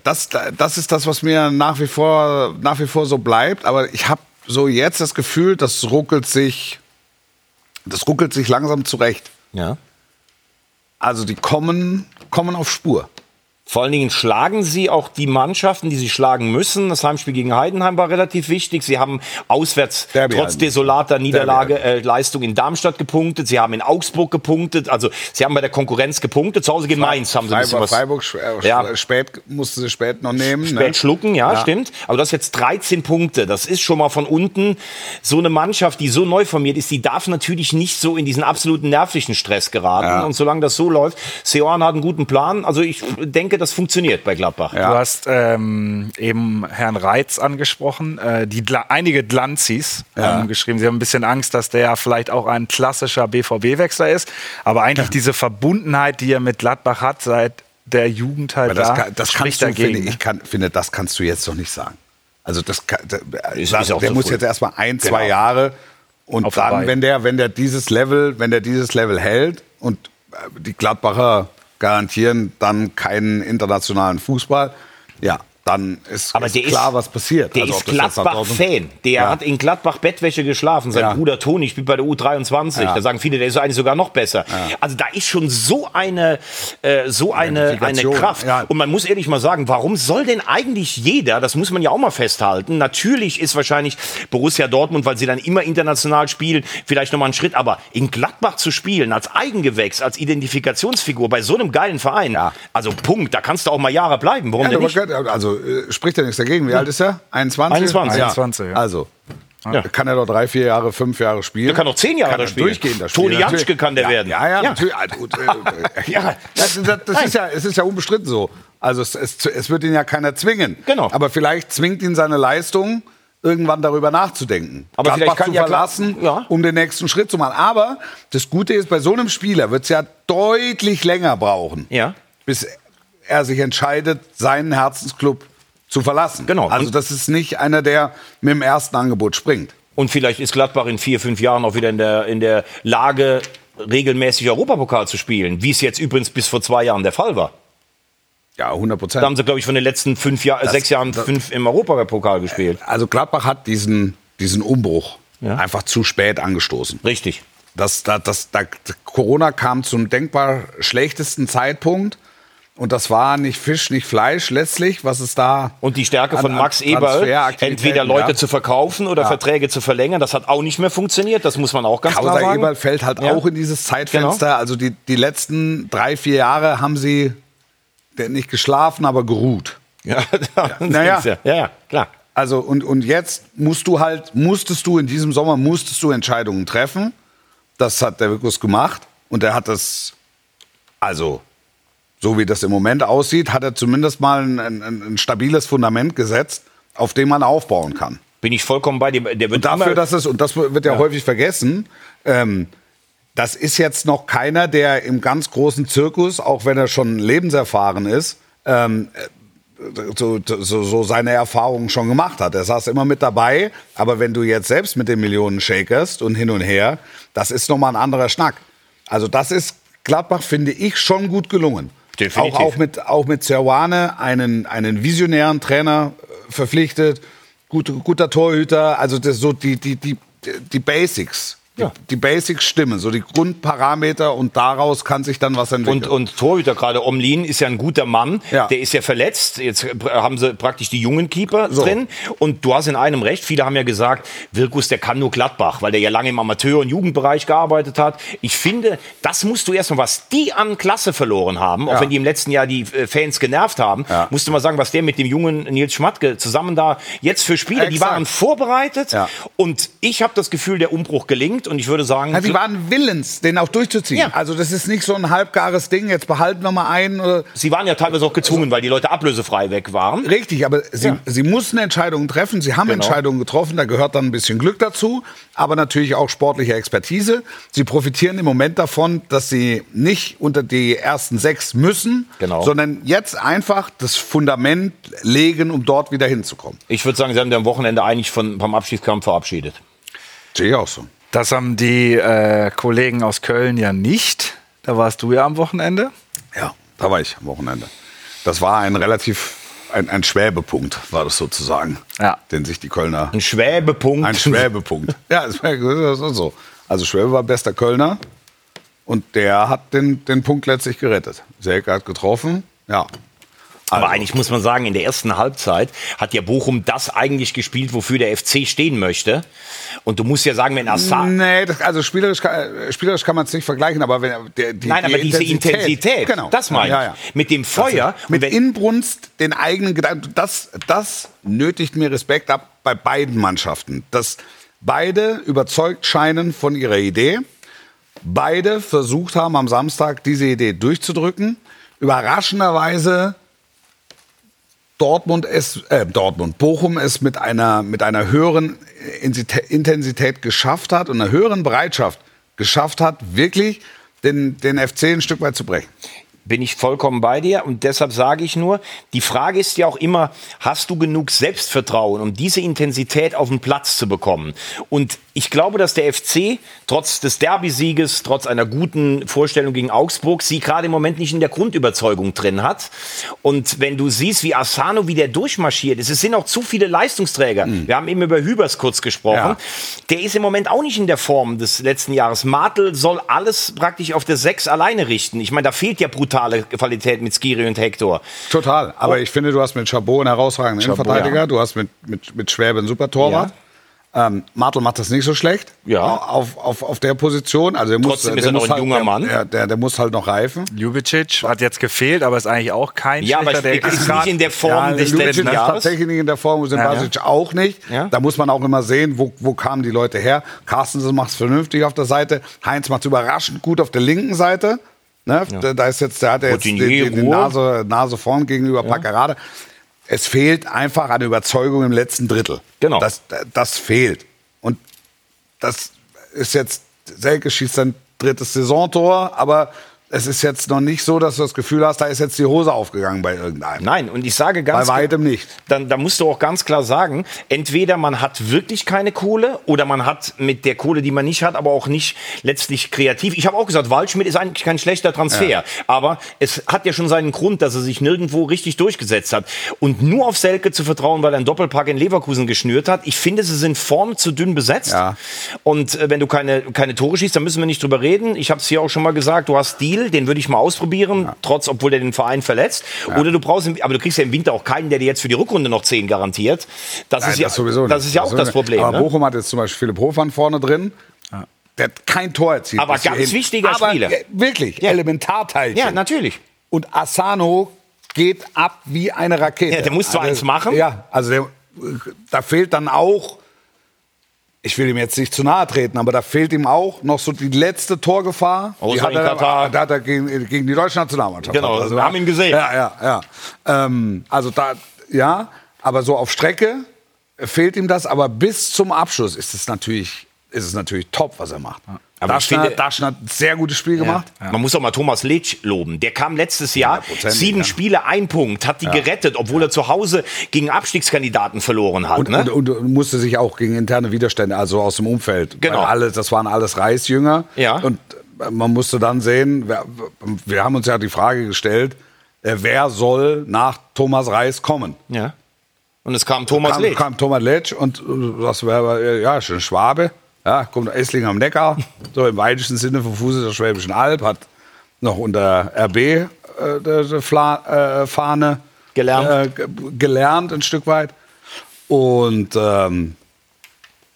Das, das ist das, was mir nach wie vor nach wie vor so bleibt. Aber ich habe so jetzt das Gefühl, das ruckelt sich, das ruckelt sich langsam zurecht. ja. Also die kommen kommen auf Spur. Vor allen Dingen schlagen sie auch die Mannschaften, die sie schlagen müssen. Das Heimspiel gegen Heidenheim war relativ wichtig. Sie haben auswärts Derby trotz desolater Niederlage äh, Leistung in Darmstadt gepunktet. Sie haben in Augsburg gepunktet. Also sie haben bei der Konkurrenz gepunktet. Zu Hause gegen Mainz haben sie ein bisschen was Freiburg äh, Ja. spät musste sie spät noch nehmen. spät ne? schlucken. Ja, stimmt. Aber du hast jetzt 13 Punkte. Das ist schon mal von unten so eine Mannschaft, die so neu formiert ist. Die darf natürlich nicht so in diesen absoluten nervlichen Stress geraten. Ja. Und solange das so läuft, Seoane hat einen guten Plan. Also ich denke, das funktioniert bei Gladbach. Du hast ähm, eben Herrn Reitz angesprochen, äh, die Gla einige Glanzis haben geschrieben, sie haben ein bisschen Angst, dass der vielleicht auch ein klassischer BVB-Wechsler ist, aber eigentlich diese Verbundenheit, die er mit Gladbach hat, seit der Jugend halt Aber das, da, kann, das spricht du, dagegen. finde ich, kann, finde, das kannst du jetzt doch nicht sagen. Also das, kann- Ist- ist auch der muss früh. jetzt erstmal ein, zwei Genau. Jahre und Auf dann, wenn der, wenn der dieses Level, wenn der dieses Level hält und äh, die Gladbacher garantieren dann keinen internationalen Fußball, ja, dann ist, Aber ist der klar, ist- was passiert. Der Also, ist Gladbach-Fan. Der Ja. hat in Gladbach Bettwäsche geschlafen. Sein Ja. Bruder Toni spielt bei der U23. Ja. Da sagen viele, der ist eigentlich sogar noch besser. Also da ist schon so eine, äh, so eine, eine. Kraft. Und man muss ehrlich mal sagen, warum soll denn eigentlich jeder, das muss man ja auch mal festhalten, natürlich ist wahrscheinlich Borussia Dortmund, weil sie dann immer international spielen, vielleicht nochmal einen Schritt, aber in Gladbach zu spielen, als Eigengewächs, als Identifikationsfigur bei so einem geilen Verein, also Punkt, da kannst du auch mal Jahre bleiben. Warum Ja, denn nicht? gehört- also äh, spricht ja nichts dagegen. Wie alt ist er? 21? 21. Ja. 21, ja. Also. Ja. Kann er doch drei, vier Jahre, fünf Jahre spielen? Der kann doch zehn Jahre Kann da spielen. Durchgehen, das Toni. Janschke Natürlich. kann der ja, werden. Ja, ja, Ja. natürlich. Also, gut, äh, Ja. das, das, das ist ja, es ist ja unbestritten so. Also es, es, es wird ihn ja keiner zwingen. Genau. Aber vielleicht zwingt ihn seine Leistung, irgendwann darüber nachzudenken. Aber Gladbach vielleicht kann zu ja klar- verlassen, ja. um den nächsten Schritt zu machen. Aber das Gute ist, bei so einem Spieler wird es ja deutlich länger brauchen, Ja. bis er sich entscheidet, seinen Herzensclub zu verlassen. Genau. Also das ist nicht einer, der mit dem ersten Angebot springt. Und vielleicht ist Gladbach in vier, fünf Jahren auch wieder in der, in der Lage, regelmäßig Europapokal zu spielen. Wie es jetzt übrigens bis vor zwei Jahren der Fall war. Ja, 100 Prozent. Da haben sie, glaube ich, von den letzten fünf Jahr, sechs Jahren das- fünf im Europapokal gespielt. Also Gladbach hat diesen, diesen Umbruch Ja. einfach zu spät angestoßen. Richtig. Das, das, das, da, Corona kam zum denkbar schlechtesten Zeitpunkt. Und das war nicht Fisch, nicht Fleisch letztlich, was es da. Und die Stärke von an- Max Eberl, entweder Leute ja. zu verkaufen oder Verträge zu verlängern, das hat auch nicht mehr funktioniert. Das muss man auch ganz klar Kauser sagen. Eberl fällt halt Ja. auch in dieses Zeitfenster. Genau. Also die, die letzten drei, vier Jahre haben sie nicht geschlafen, aber geruht. Ja, Naja. ja. ja, ja, klar. Also und, und jetzt musst du halt, musstest du in diesem Sommer, musstest du Entscheidungen treffen. Das hat der Wirkus gemacht und er hat das, also so wie das im Moment aussieht, hat er zumindest mal ein, ein, ein stabiles Fundament gesetzt, auf dem man aufbauen kann. Bin ich vollkommen bei dir. Der wird Und dafür, dass es, und das wird ja, häufig vergessen, ähm, das ist jetzt noch keiner, der im ganz großen Zirkus, auch wenn er schon lebenserfahren ist, ähm, so, so, so seine Erfahrungen schon gemacht hat. Er saß immer mit dabei, aber wenn du jetzt selbst mit den Millionen shakerst und hin und her, das ist nochmal ein anderer Schnack. Also das ist Gladbach, finde ich, schon gut gelungen. Definitiv. Auch, auch mit, auch mit Serwane einen, einen visionären Trainer äh, verpflichtet, gut, guter Torhüter, also das so die, die, die, die Basics. Ja. Die Basics stimmen, so die Grundparameter und daraus kann sich dann was entwickeln. Und, und Torhüter gerade, Omlin ist ja ein guter Mann, Ja. der ist ja verletzt. Jetzt haben sie praktisch die jungen Keeper So. drin. Und du hast in einem recht, viele haben ja gesagt, Wirkus, der kann nur Gladbach, weil der ja lange im Amateur- und Jugendbereich gearbeitet hat. Ich finde, das musst du erstmal, was die an Klasse verloren haben, auch Ja. wenn die im letzten Jahr die äh, Fans genervt haben, Ja. musst du mal sagen, was der mit dem jungen Nils Schmatke zusammen da jetzt für Spiele, die waren vorbereitet. Und ich habe das Gefühl, der Umbruch gelingt. Und ich würde sagen, Ja, die waren willens, den auch durchzuziehen. Ja. Also das ist nicht so ein halbgares Ding, jetzt behalten wir mal einen. Oder sie waren ja teilweise auch gezwungen, weil die Leute ablösefrei weg waren. Richtig, aber sie, Ja. sie mussten Entscheidungen treffen. Sie haben Genau. Entscheidungen getroffen, da gehört dann ein bisschen Glück dazu, aber natürlich auch sportliche Expertise. Sie profitieren im Moment davon, dass sie nicht unter die ersten sechs müssen, Genau. sondern jetzt einfach das Fundament legen, um dort wieder hinzukommen. Ich würde sagen, sie haben am Wochenende eigentlich von, vom Abschiedskampf verabschiedet. Sehe ich auch so. Das haben die äh, Kollegen aus Köln ja nicht. Da warst du ja am Wochenende. Ja, da war ich am Wochenende. Das war ein relativ, ein, ein Schwäbepunkt, war das sozusagen, Ja. den sich die Kölner Ein Schwäbepunkt. Ein Schwäbepunkt. ja, das war- so. Also Schwäbe war bester Kölner und der hat den, den Punkt letztlich gerettet. Selke hat getroffen, ja. Aber Also, eigentlich muss man sagen, in der ersten Halbzeit hat ja Bochum das eigentlich gespielt, wofür der FC stehen möchte. Und du musst ja sagen, wenn Assad. Nee, das, also spielerisch kann, spielerisch kann man es nicht vergleichen, aber wenn der, die, Nein, die aber diese Intensität, genau, das meine ja, ich. ja. Mit dem Feuer. und Mit Inbrunst den eigenen Gedanken, das, das nötigt mir Respekt ab bei beiden Mannschaften. Dass beide überzeugt scheinen von ihrer Idee, beide versucht haben, am Samstag diese Idee durchzudrücken. Überraschenderweise Dortmund es, äh, Dortmund, Bochum es mit einer, mit einer höheren Intensität- geschafft hat und einer höheren Bereitschaft geschafft hat, wirklich den, den FC ein Stück weit zu brechen. Bin ich vollkommen bei dir und deshalb sage ich nur, die Frage ist ja auch immer, hast du genug Selbstvertrauen, um diese Intensität auf den Platz zu bekommen? Und ich glaube, dass der FC trotz des Derby-Sieges, trotz einer guten Vorstellung gegen Augsburg, sie gerade im Moment nicht in der Grundüberzeugung drin hat. Und wenn du siehst, wie Asano, wie der durchmarschiert ist, es sind auch zu viele Leistungsträger. Wir haben eben über Hübers kurz gesprochen. Ja. Der ist im Moment auch nicht in der Form des letzten Jahres. Martel soll alles praktisch auf der Sechs alleine richten. Ich meine, da fehlt ja brutale Qualität mit Skiri und Hector. Total. Aber ich finde, du hast mit Chabot einen herausragenden Chabot, Innenverteidiger. ja. Du hast mit, mit, mit Schwäbe einen super Torwart. Ähm, Martel macht das nicht so schlecht. Ja. Auf, auf, auf der Position. Also der muss, Trotzdem ist der er noch muss ein halt, junger der, Mann. Der, der, der muss halt noch reifen. Ljubicic hat jetzt gefehlt, aber ist eigentlich auch kein Ja, aber schlechter. ist grad- nicht in der Form Ja, des letzten ist tatsächlich nicht in der Form, Usain Ja. Basic auch nicht. Ja. Da muss man auch immer sehen, wo, wo kamen die Leute her. Carstensen macht es vernünftig auf der Seite. Heinz macht es überraschend gut auf der linken Seite. Ne? Da, da ist jetzt, der hat ja jetzt die. Nase, Nase vorn gegenüber Packerade. Es fehlt einfach an Überzeugung im letzten Drittel. Genau. Das, das fehlt. Und das ist jetzt, Selke schießt sein drittes Saisontor, aber es ist jetzt noch nicht so, dass du das Gefühl hast, da ist jetzt die Hose aufgegangen bei irgendeinem. Nein, und ich sage ganz Bei weitem nicht. Dann, da musst du auch ganz klar sagen, entweder man hat wirklich keine Kohle oder man hat mit der Kohle, die man nicht hat, aber auch nicht letztlich kreativ. Ich habe auch gesagt, Waldschmidt ist eigentlich kein schlechter Transfer, aber es hat ja schon seinen Grund, dass er sich nirgendwo richtig durchgesetzt hat. Und nur auf Selke zu vertrauen, weil er einen Doppelpack in Leverkusen geschnürt hat, ich finde, sie sind vorne zu dünn besetzt. Ja. Und äh, wenn du keine, keine Tore schießt, dann müssen wir nicht drüber reden. Ich habe es hier auch schon mal gesagt, du hast Deal, den würde ich mal ausprobieren, trotz, obwohl der den Verein verletzt. Oder du brauchst, aber du kriegst ja im Winter auch keinen, der dir jetzt für die Rückrunde noch 10 garantiert. Das, ist, ja, das sowieso das ist ja auch das. Problem. Aber ne? Bochum hat jetzt zum Beispiel Philipp Hofmann vorne drin. Der hat kein Tor erzielt. Aber ganz hierhin. wichtiger Aber, Spieler. äh, Wirklich, Ja. Elementarteilchen. Ja, natürlich. Und Asano geht ab wie eine Rakete. Ja, der muss zwar eins machen. Ja, also der, da fehlt dann auch, ich will ihm jetzt nicht zu nahe treten, aber da fehlt ihm auch noch so die letzte Torgefahr. Außer die hat er, Katar. Da hat er gegen, gegen die deutsche Nationalmannschaft. Genau, Also, wir haben ihn gesehen. Ja, ja, ja. Ähm, also da, ja, aber so auf Strecke fehlt ihm das, aber bis zum Abschluss ist es natürlich, ist es natürlich top, was er macht. Aber ich Daschner, finde- Daschner hat ein sehr gutes Spiel gemacht. Man muss auch mal Thomas Letsch loben. Der kam letztes Jahr, 100%, sieben ja. Spiele, ein Punkt, hat die gerettet, obwohl er zu Hause gegen Abstiegskandidaten verloren hat. Und, ne? und, und musste sich auch gegen interne Widerstände, also aus dem Umfeld. Genau. Alle, das waren alles Reisjünger. Ja. Und man musste dann sehen, wir, wir haben uns ja die Frage gestellt, äh, wer soll nach Thomas Reis kommen? ja. Und es kam Thomas Letsch. kam Thomas Letsch und äh, das wäre, ja, schön Schwabe. Ja, kommt Esslingen am Neckar, so im weitesten Sinne vom Fuße der Schwäbischen Alb, hat noch unter RB äh, die, die Fla, äh, Fahne Gelernt. Äh, ge- gelernt, ein Stück weit. Und ähm,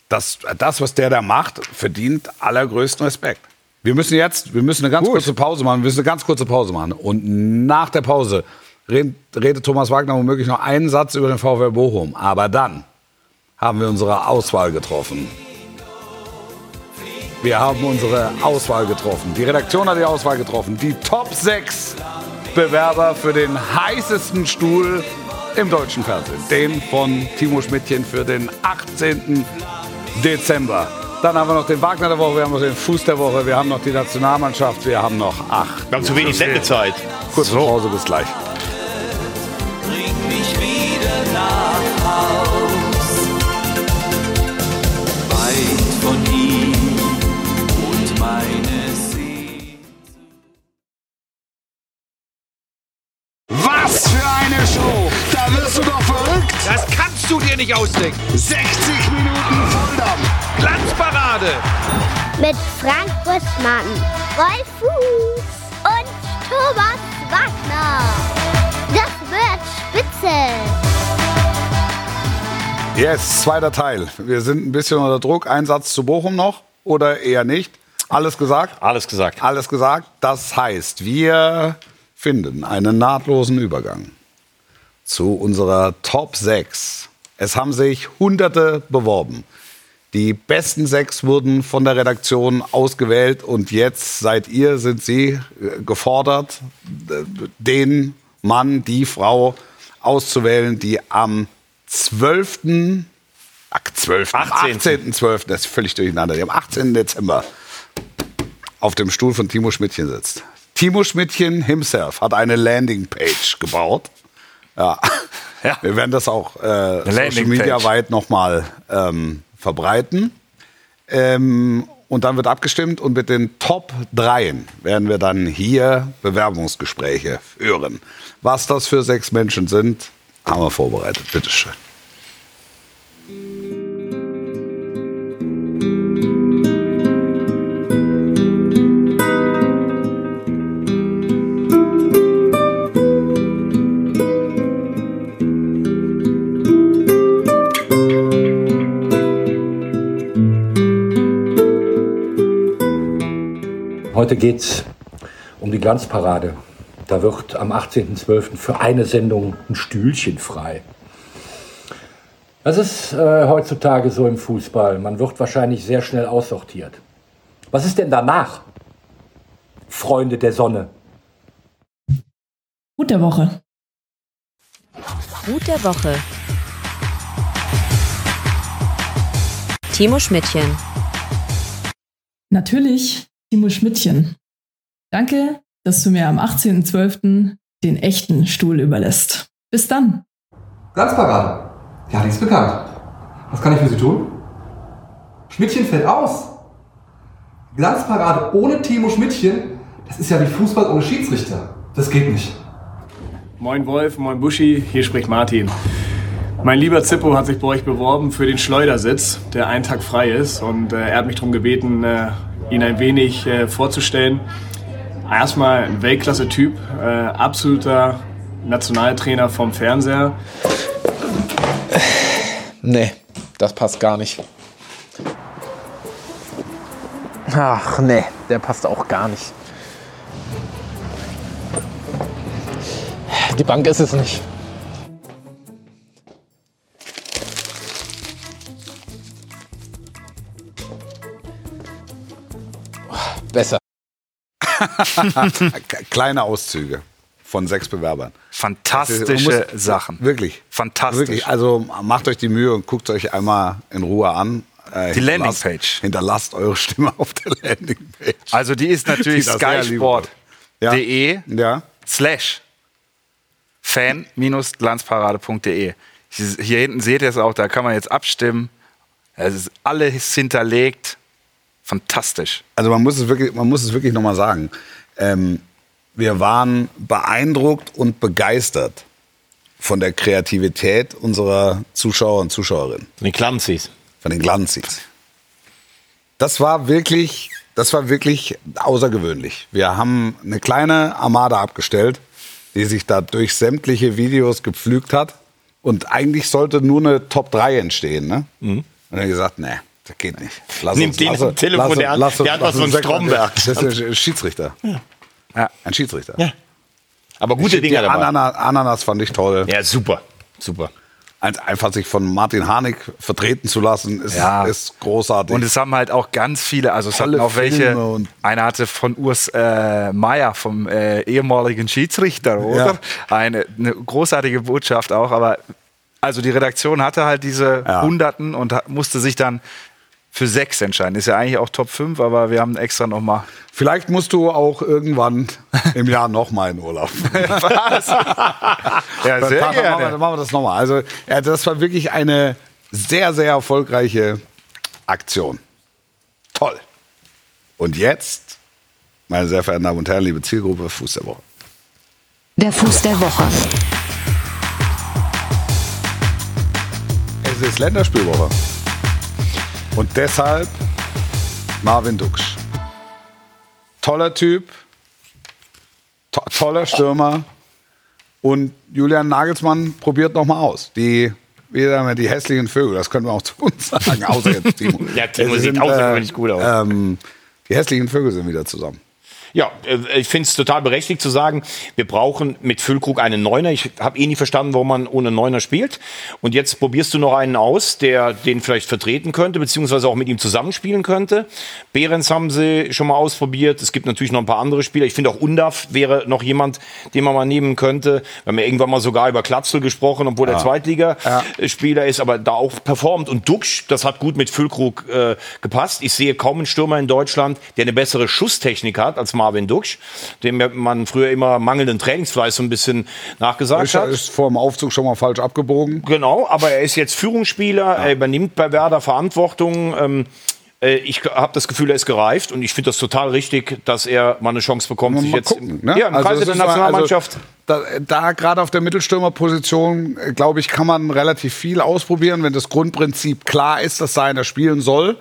das, das, was der da macht, verdient allergrößten Respekt. Wir müssen jetzt, wir müssen eine ganz kurze Pause machen. Wir müssen eine ganz kurze Pause machen. Und nach der Pause redet, redet Thomas Wagner womöglich noch einen Satz über den VfL Bochum. Aber dann haben wir unsere Auswahl getroffen. Wir haben unsere Auswahl getroffen. Die Redaktion hat die Auswahl getroffen. Die Top 6 Bewerber für den heißesten Stuhl im deutschen Fernsehen. Den von Timo Schmidtchen für den 18. Dezember. Dann haben wir noch den Wagner der Woche, wir haben noch den Fuß der Woche, wir haben noch die Nationalmannschaft, wir haben noch acht. Wir haben zu wenig Sendezeit. Kurze Pause, bis gleich. bring mich wieder nach nicht ausdenken. 60 Minuten Volldampf! Glanzparade. Mit Frank Buschmann, Rolf Fuß und Thomas Wagner. Das wird spitze. Yes, zweiter Teil. Wir sind ein bisschen unter Druck. Ein Satz zu Bochum noch oder eher nicht? Alles gesagt? Alles gesagt. Alles gesagt. Das heißt, wir finden einen nahtlosen Übergang zu unserer Top 6. Es haben sich Hunderte beworben. Die besten sechs wurden von der Redaktion ausgewählt und jetzt seid ihr, sind sie äh, gefordert, äh, den Mann, die Frau auszuwählen, die am 12. Ach, 12. 18.. 18.12. Das ist völlig durcheinander. Die am 18. Dezember auf dem Stuhl von Timo Schmidtchen sitzt. Timo Schmidtchen himself hat eine Landingpage gebaut. Ja. Ja. Wir werden das auch äh, Social. Media weit nochmal ähm, verbreiten. Ähm, und dann wird abgestimmt und mit den Top 3 werden wir dann hier Bewerbungsgespräche führen. Was das für sechs Menschen sind, haben wir vorbereitet. Bitteschön. Heute geht es um die Glanzparade. Da wird am 18.12. für eine Sendung ein Stühlchen frei. Das ist äh, heutzutage so im Fußball. Man wird wahrscheinlich sehr schnell aussortiert. Was ist denn danach? Freunde der Sonne. Gut der Woche. Gut der Woche. Timo Schmidtchen. Natürlich Timo Schmidtchen. Danke, dass du mir am 18.12. den echten Stuhl überlässt. Bis dann. Glanzparade. Ja, die ist bekannt. Was kann ich für Sie tun? Schmidtchen fällt aus. Glanzparade ohne Timo Schmidtchen, das ist ja wie Fußball ohne Schiedsrichter. Das geht nicht. Moin Wolf, moin Buschi, hier spricht Martin. Mein lieber Zippo hat sich bei euch beworben für den Schleudersitz, der einen Tag frei ist. Und äh, er hat mich darum gebeten, äh, ihn ein wenig äh, vorzustellen. Erstmal ein Weltklasse-Typ, äh, absoluter Nationaltrainer vom Fernseher. Nee, das passt gar nicht. Ach nee, der passt auch gar nicht. Die Bank ist es nicht. Kleine Auszüge von sechs Bewerbern. Fantastische muss- Sachen. Wirklich. Fantastisch. Wirklich. Also macht euch die Mühe und guckt euch einmal in Ruhe an. Äh, Die Landingpage. Hinterlasst eure Stimme auf der Landingpage. Also die ist natürlich skysport.de Ja. slash fan-glanzparade.de. Hier hinten seht ihr es auch, da kann man jetzt abstimmen. Es ist alles hinterlegt. Fantastisch. Also man muss es wirklich, man muss es wirklich nochmal sagen. Ähm, wir waren beeindruckt und begeistert von der Kreativität unserer Zuschauer und Zuschauerinnen. Von den Glanzis. Von den Glanzis. Das war wirklich, das war wirklich außergewöhnlich. Wir haben eine kleine Armada abgestellt, die sich da durch sämtliche Videos gepflügt hat. Und eigentlich sollte nur eine Top 3 entstehen. Ne? Und dann haben wir gesagt, nee, das geht nicht. Lass Nimm den am Telefon, der hat- der hat was von Stromberg. Das ist ein Schiedsrichter. Ja. Ein Schiedsrichter. Ja. Aber gute Die Dinge dabei. Ananas, Ananas fand ich toll. Ja, super. Super. Ein- Einfach sich von Martin Harnik vertreten zu lassen, ist, Ja. ist großartig. Und es haben halt auch ganz viele, also es Tolle hatten auch welche, einer hatte von Urs äh, Meier, vom äh, ehemaligen Schiedsrichter, oder? Eine, eine großartige Botschaft auch, aber also die Redaktion hatte halt diese Ja. Hunderten und musste sich dann für sechs entscheiden. Ist ja eigentlich auch Top 5, aber wir haben extra nochmal. Vielleicht musst du auch irgendwann im Jahr noch mal in Urlaub. Was? ja, Dann sehr machen wir, gerne. dann machen wir das nochmal. Also, ja, das war wirklich eine sehr, sehr erfolgreiche Aktion. Toll. Und jetzt, meine sehr verehrten Damen und Herren, liebe Zielgruppe, Fuß der Woche. Der Fuß der Woche. Es ist Länderspielwoche. Und deshalb Marvin Duksch. Toller Typ, to toller Stürmer. Und Julian Nagelsmann probiert nochmal aus. Die, wie sagen wir, die hässlichen Vögel, das können wir auch zu uns sagen, außer jetzt Timo. Ja, Timo Es sieht sind, außergewöhnlich gut aus. Ähm, die hässlichen Vögel sind wieder zusammen. Ja, äh, ich finde es total berechtigt zu sagen, wir brauchen mit Füllkrug einen Neuner. Ich habe eh nie verstanden, warum man ohne Neuner spielt. Und jetzt probierst du noch einen aus, der den vielleicht vertreten könnte, beziehungsweise auch mit ihm zusammenspielen könnte. Behrens haben sie schon mal ausprobiert. Es gibt natürlich noch ein paar andere Spieler. Ich finde auch Undaf wäre noch jemand, den man mal nehmen könnte. Wir haben ja irgendwann mal sogar über Klatzel gesprochen, obwohl er Zweitligaspieler ist, aber da auch performt. Und Duxch, das hat gut mit Füllkrug äh, gepasst. Ich sehe kaum einen Stürmer in Deutschland, der eine bessere Schusstechnik hat als Marvin Duksch, dem man früher immer mangelnden Trainingsfleiß so ein bisschen nachgesagt Ist, hat. ist vor dem Aufzug schon mal falsch abgebogen. Genau, aber er ist jetzt Führungsspieler, er übernimmt bei Werder Verantwortung. Ähm, äh, ich habe das Gefühl, er ist gereift und ich finde das total richtig, dass er mal eine Chance bekommt, sich jetzt gucken, ne? ja, im Also Kreise es der mal- Nationalmannschaft. Also, da da gerade auf der Mittelstürmerposition, äh, glaube ich, kann man relativ viel ausprobieren, wenn das Grundprinzip klar ist, dass da einer spielen soll.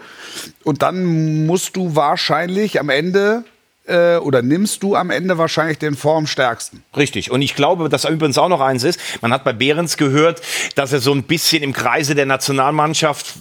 Und dann musst du wahrscheinlich am Ende äh, oder nimmst du am Ende wahrscheinlich den formstärksten. Richtig. Und ich glaube, dass übrigens auch noch eins ist, man hat bei Behrens gehört, dass er so ein bisschen im Kreise der Nationalmannschaft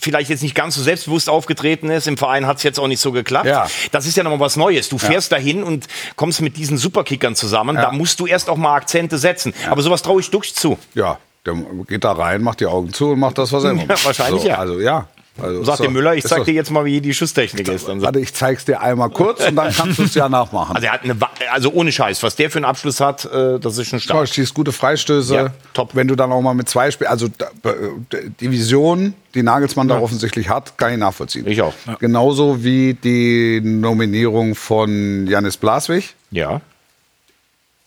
vielleicht jetzt nicht ganz so selbstbewusst aufgetreten ist. Im Verein hat es jetzt auch nicht so geklappt. Ja. Das ist ja nochmal was Neues. Du Ja. fährst dahin und kommst mit diesen Superkickern zusammen. Ja. Da musst du erst auch mal Akzente setzen. Aber sowas traue ich Dux zu. Ja, der geht da rein, macht die Augen zu und macht das, was er Ja, macht. wahrscheinlich so, ja. Also ja. Also, Sagt so, der Müller, ich zeig dir jetzt mal, wie die Schusstechnik ist. Dann so. Warte, ich zeig's dir einmal kurz und dann kannst du es ja nachmachen. Also er hat eine, also ohne Scheiß, was der für einen Abschluss hat, äh, das ist schon stark. schießt gute Freistöße. Ja, top. Wenn du dann auch mal mit zwei spielst, also äh, die Vision, die Nagelsmann da offensichtlich hat, kann ich nachvollziehen. Ich auch. Genauso wie die Nominierung von Janis Blaswig. Ja.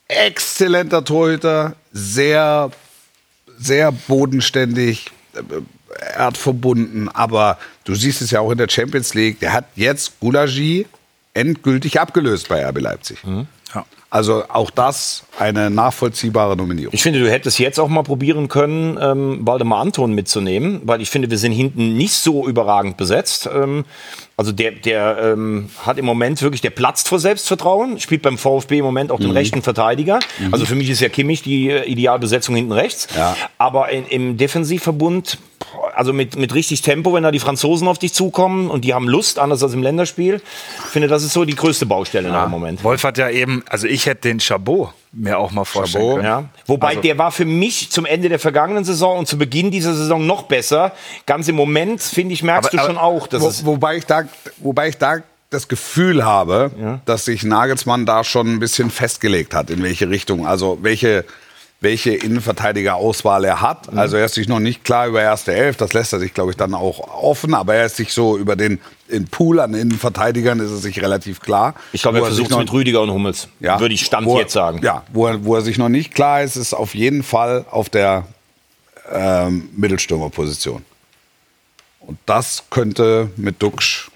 Exzellenter Torhüter, sehr, sehr bodenständig, äh, er hat verbunden, aber du siehst es ja auch in der Champions League, der hat jetzt Gulagi endgültig abgelöst bei RB Leipzig. Also auch das eine nachvollziehbare Nominierung. Ich finde, du hättest jetzt auch mal probieren können, ähm, Waldemar Anton mitzunehmen, weil ich finde, wir sind hinten nicht so überragend besetzt. Ähm, also der, der ähm, hat im Moment wirklich, der platzt vor Selbstvertrauen, spielt beim VfB im Moment auch den Mhm. rechten Verteidiger. Mhm. Also für mich ist ja Kimmich die äh, Idealbesetzung hinten rechts. Ja. Aber in, im Defensivverbund, also mit, mit richtig Tempo, wenn da die Franzosen auf dich zukommen und die haben Lust, anders als im Länderspiel. Ich finde, das ist so die größte Baustelle noch im Moment. Wolf hat ja eben, also ich hätte den Chabot mir auch mal vorstellen Chabot, können. Ja. Wobei Also- der war für mich zum Ende der vergangenen Saison und zu Beginn dieser Saison noch besser. Ganz im Moment, finde ich, merkst Aber- du schon aber auch, dass wo, es. wobei ich da, wobei ich da das Gefühl habe, dass sich Nagelsmann da schon ein bisschen festgelegt hat, in welche Richtung, also welche, welche Innenverteidiger-Auswahl er hat. Mhm. Also er ist sich noch nicht klar über erste Elf, das lässt er sich, glaube ich, dann auch offen, aber er ist sich so über den, den Pool an Innenverteidigern ist er sich relativ klar. Ich glaube, er versucht es noch- mit Rüdiger und Hummels. ja, Würde ich Stand wo er- jetzt sagen. Ja, wo er, wo er sich noch nicht klar ist, ist auf jeden Fall auf der ähm, Mittelstürmerposition. Und das könnte mit Duxch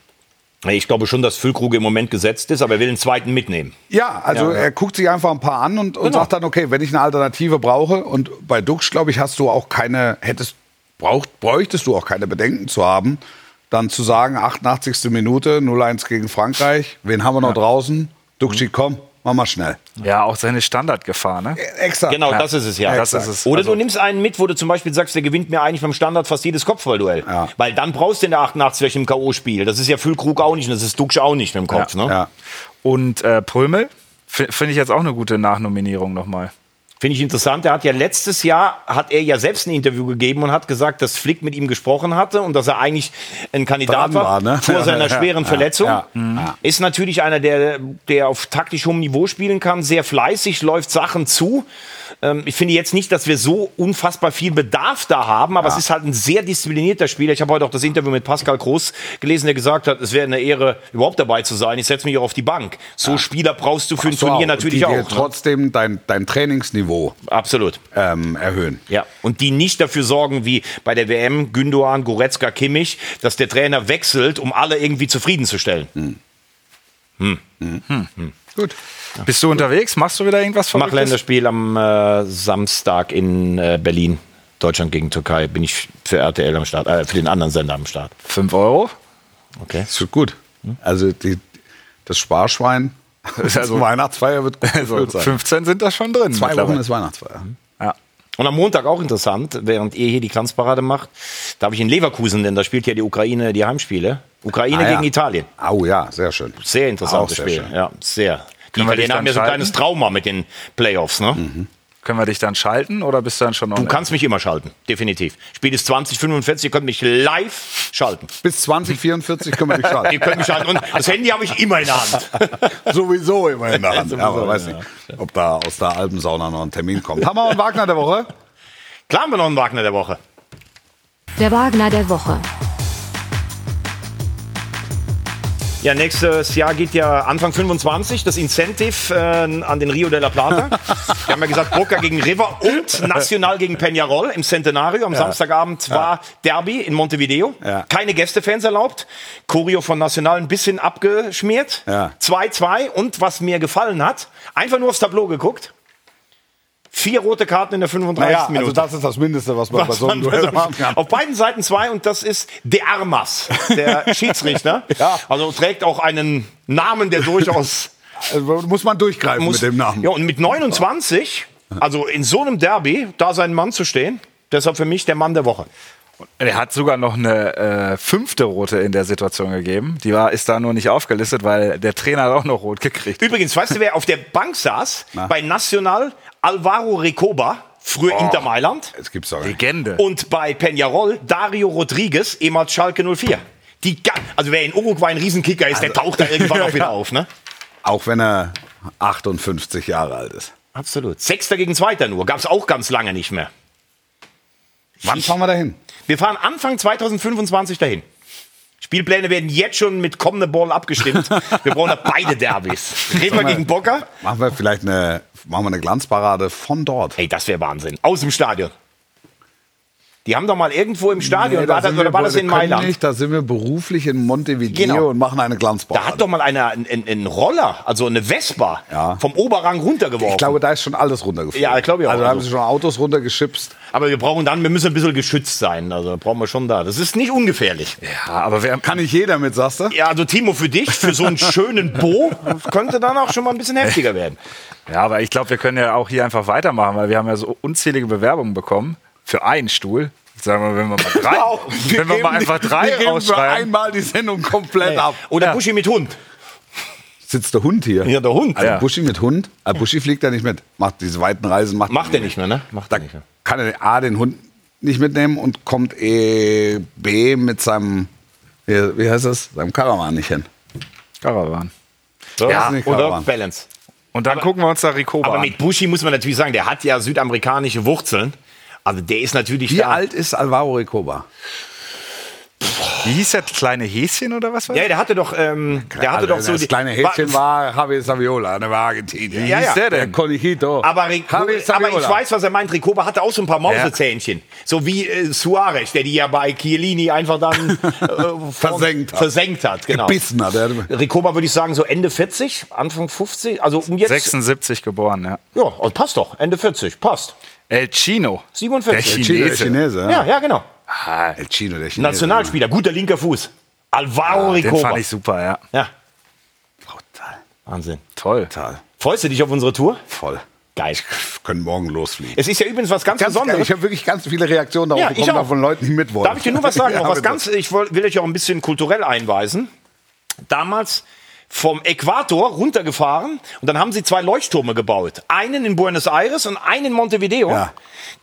Ich glaube schon, dass Füllkrug im Moment gesetzt ist, aber er will den zweiten mitnehmen. Ja, also Ja, ja. er guckt sich einfach ein paar an und, und Genau. sagt dann, okay, wenn ich eine Alternative brauche und bei Dux, glaube ich, hast du auch keine, hättest, braucht, bräuchtest du auch keine Bedenken zu haben, dann zu sagen, 88. Minute, 0-1 gegen Frankreich, wen haben wir noch draußen? Duxi, komm, mach mal schnell. Ja, auch seine Standardgefahr, ne? Exakt. Genau, das ist es ja. Das ist es. Oder Also- du nimmst einen mit, wo du zum Beispiel sagst, der gewinnt mir eigentlich beim Standard fast jedes Kopfballduell. Ja. Weil dann brauchst du in der 88 welchen im K.O.-Spiel. Das ist ja Füllkrug auch nicht und das ist Duxch auch nicht mit dem Kopf. Ne? Ja. Und äh, Prömel finde ich jetzt auch eine gute Nachnominierung nochmal. Finde ich interessant. Er hat ja letztes Jahr, hat er ja selbst ein Interview gegeben und hat gesagt, dass Flick mit ihm gesprochen hatte und dass er eigentlich ein Kandidat Dran war, war, ne? vor seiner schweren ja, Verletzung. ja, ja. Ist natürlich einer, der, der auf taktisch hohem Niveau spielen kann, sehr fleißig, läuft Sachen zu. Ähm, ich finde jetzt nicht, dass wir so unfassbar viel Bedarf da haben, aber es ist halt ein sehr disziplinierter Spieler. Ich habe heute auch das Interview mit Pascal Groß gelesen, der gesagt hat, es wäre eine Ehre, überhaupt dabei zu sein. Ich setze mich auch auf die Bank. So Spieler brauchst du für ein So, Turnier und natürlich die auch. dir ne? trotzdem dein, dein Trainingsniveau Absolut. ähm, erhöhen. Ja, und die nicht dafür sorgen, wie bei der WM, Gündogan, Goretzka, Kimmich, dass der Trainer wechselt, um alle irgendwie zufriedenzustellen. Gut. Bist du unterwegs? Machst du wieder irgendwas Ich mache Verrücktes? Länderspiel am äh, Samstag in äh, Berlin. Deutschland gegen Türkei. Bin ich für RTL am Start, äh, für den anderen Sender am Start. 5 Euro? Okay. Das wird gut. Also die, das Sparschwein, Also- Weihnachtsfeier wird gut Also sein. 15 sind da schon drin. Zwei Wochen ist Weihnachtsfeier. Ja. Und am Montag auch interessant, während ihr hier die Glanzparade macht, darf ich in Leverkusen, denn da spielt ja die Ukraine die Heimspiele. Ukraine Ah, ja. gegen Italien. Oh ja, sehr schön. Sehr interessantes Spiel. schön. Ja, sehr. Die Italiener haben ja so ein kleines Trauma mit den Playoffs, ne? Können wir dich dann schalten oder bist du dann schon Du online? kannst mich immer schalten, definitiv. Spiel ist 2045, ihr könnt mich live schalten. Bis 2044 können wir dich Ihr schalten. könnt mich schalten und das Handy habe ich immer in der Hand. Sowieso immer in der Hand. Ja, aber weiß nicht, ob da aus der Alpensauna noch ein Termin kommt. Hammer und Wagner der Woche. Klar haben wir noch einen Wagner der Woche. Der Wagner der Woche. Ja, nächstes Jahr geht ja Anfang 25 das Incentive äh, an den Rio de la Plata. Wir haben ja gesagt, Boca gegen River und Nacional gegen Peñarol im Centenario. Am Ja. Samstagabend war Derby in Montevideo. Ja. Keine Gästefans erlaubt. Choreo von Nacional ein bisschen abgeschmiert. Ja. 2-2 und was mir gefallen hat, einfach nur aufs Tableau geguckt. Vier rote Karten in der 35. Naja, Minute. also das ist das Mindeste, was man bei Was so einem bei Duell so- machen kann. Auf beiden Seiten zwei und das ist De Armas, der Schiedsrichter. Ja. Also trägt auch einen Namen, der durchaus Also muss man durchgreifen muss. mit dem Namen. Ja, und mit 29, also in so einem Derby, da seinen Mann zu stehen, deshalb für mich der Mann der Woche. Er hat sogar noch eine äh, fünfte rote in der Situation gegeben. Die war, ist da nur nicht aufgelistet, weil der Trainer hat auch noch rot gekriegt. Übrigens, weißt du, wer auf der Bank saß? Bei Nacional Alvaro Recoba, früher Oh. Inter Mailand. Jetzt gibt's nicht. Legende. Und bei Peñarol Dario Rodriguez, ehemals Schalke 04. Die, also wer in Uruguay ein Riesenkicker ist, der taucht da irgendwann auch wieder auf, ne? Auch wenn er 58 Jahre alt ist. Absolut. Sechster gegen Zweiter nur. Gab es auch ganz lange nicht mehr. Wann fahren wir dahin? Wir fahren Anfang 2025 dahin. Spielpläne werden jetzt schon mit kommende Ball abgestimmt. Wir brauchen ja beide Derbys. Reden wir gegen Bocker? Machen wir vielleicht eine, machen wir eine Glanzparade von dort. Ey, das wäre Wahnsinn. Aus dem Stadion. Die haben doch mal irgendwo im Stadion, Nee, war da das, sind oder wir- war das in Mailand? Nicht, da sind wir beruflich in Montevideo Genau. und machen eine Da Glanzparade. hat doch mal einer einen, einen, Roller, also eine Vespa, Ja. vom Oberrang runtergeworfen. ich glaube, da ist schon alles runtergefallen. Ja, ich glaube ich auch. Also da haben Also- sie schon Autos runtergeschipst. Aber wir brauchen dann, wir müssen ein bisschen geschützt sein. Also brauchen wir schon da. Das ist nicht ungefährlich. Ja, aber wer, Kann nicht jeder mit, sagst du? Ja, also Timo, für dich, für so einen schönen Bo, könnte dann auch schon mal ein bisschen heftiger werden. Ja, aber ich glaube, wir können ja auch hier einfach weitermachen, weil wir haben ja so unzählige Bewerbungen bekommen für einen Stuhl. Sagen wir, wenn wir mal drei, Wow. wenn wir mal einfach wir drei geben für ausschreiben. einmal die Sendung komplett ab. Oder Buschi mit Hund. Sitzt der Hund hier? Ja, der Hund. Also Ja. Buschi mit Hund? Ah, Buschi fliegt ja nicht mit. Macht diese weiten Reisen. Macht, Macht er nicht mehr, ne? Macht er nicht mehr. kann er A, den Hund nicht mitnehmen und kommt eh B mit seinem, wie, wie heißt das, seinem Karawan nicht hin. Karawan. So, Ja, nicht oder Karawan. Balance. Und dann gucken wir uns da Ricoba Aber an. mit Buschi muss man natürlich sagen, der hat ja südamerikanische Wurzeln. Also der ist natürlich Wie da. alt ist Alvaro Recoba? Wie hieß der kleine Häschen oder was war Ja, der hatte doch, ähm, der hatte doch so das die- kleine Häschen war Javier Saviola, der war Argentinier. Ja, ja. der Der denn? Conejito. Aber, aber ich weiß, was er meint. Ricoba hatte auch so ein paar Mausezähnchen. So wie äh, Suarez, der die ja bei Chiellini einfach dann äh, Versenkt hat. versenkt hat. Genau. Gebissen hat er. Ricoba würde ich sagen so Ende 40, Anfang 50. Also um jetzt. 76 geboren, ja. Ja, also passt doch. Ende 40, passt. El Chino. 47. Der Chinese. Chinese. Ja, ja, genau. Ah, El Chino, der Chinese. Nationalspieler, guter linker Fuß. Alvaro den Ricoba. fand ich super, ja. Ja, Brutal. Wahnsinn. Toll. Total. Freust du dich auf unsere Tour? Voll. Geil. Können morgen losfliegen. Es ist ja übrigens was ganz, Ganz geil. Besonderes. Ich habe wirklich ganz viele Reaktionen darauf Ja, ich bekommen, von Leuten, die mit wollen. Darf ich dir nur was sagen? Ja, was ganz, ich will euch auch ein bisschen kulturell einweisen. Damals vom Äquator runtergefahren und dann haben sie zwei Leuchttürme gebaut. Einen in Buenos Aires und einen in Montevideo. Ja.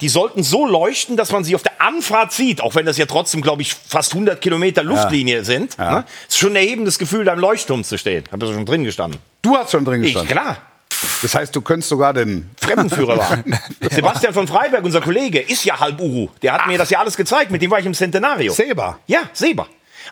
Die sollten so leuchten, dass man sie auf der Anfahrt sieht, auch wenn das ja trotzdem, glaube ich, fast 100 Kilometer Luftlinie sind. Ja. Ne? Ist schon ein erhebendes Gefühl, da im Leuchtturm zu stehen. Hab da schon drin gestanden. Du hast schon drin Ich, gestanden. klar. Das heißt, du könntest sogar den Fremdenführer war. Sebastian von Freiberg, unser Kollege, ist ja halb Uru. Der hat mir das ja alles gezeigt. Mit dem war ich im Centenario. Seba. Ja, Seba.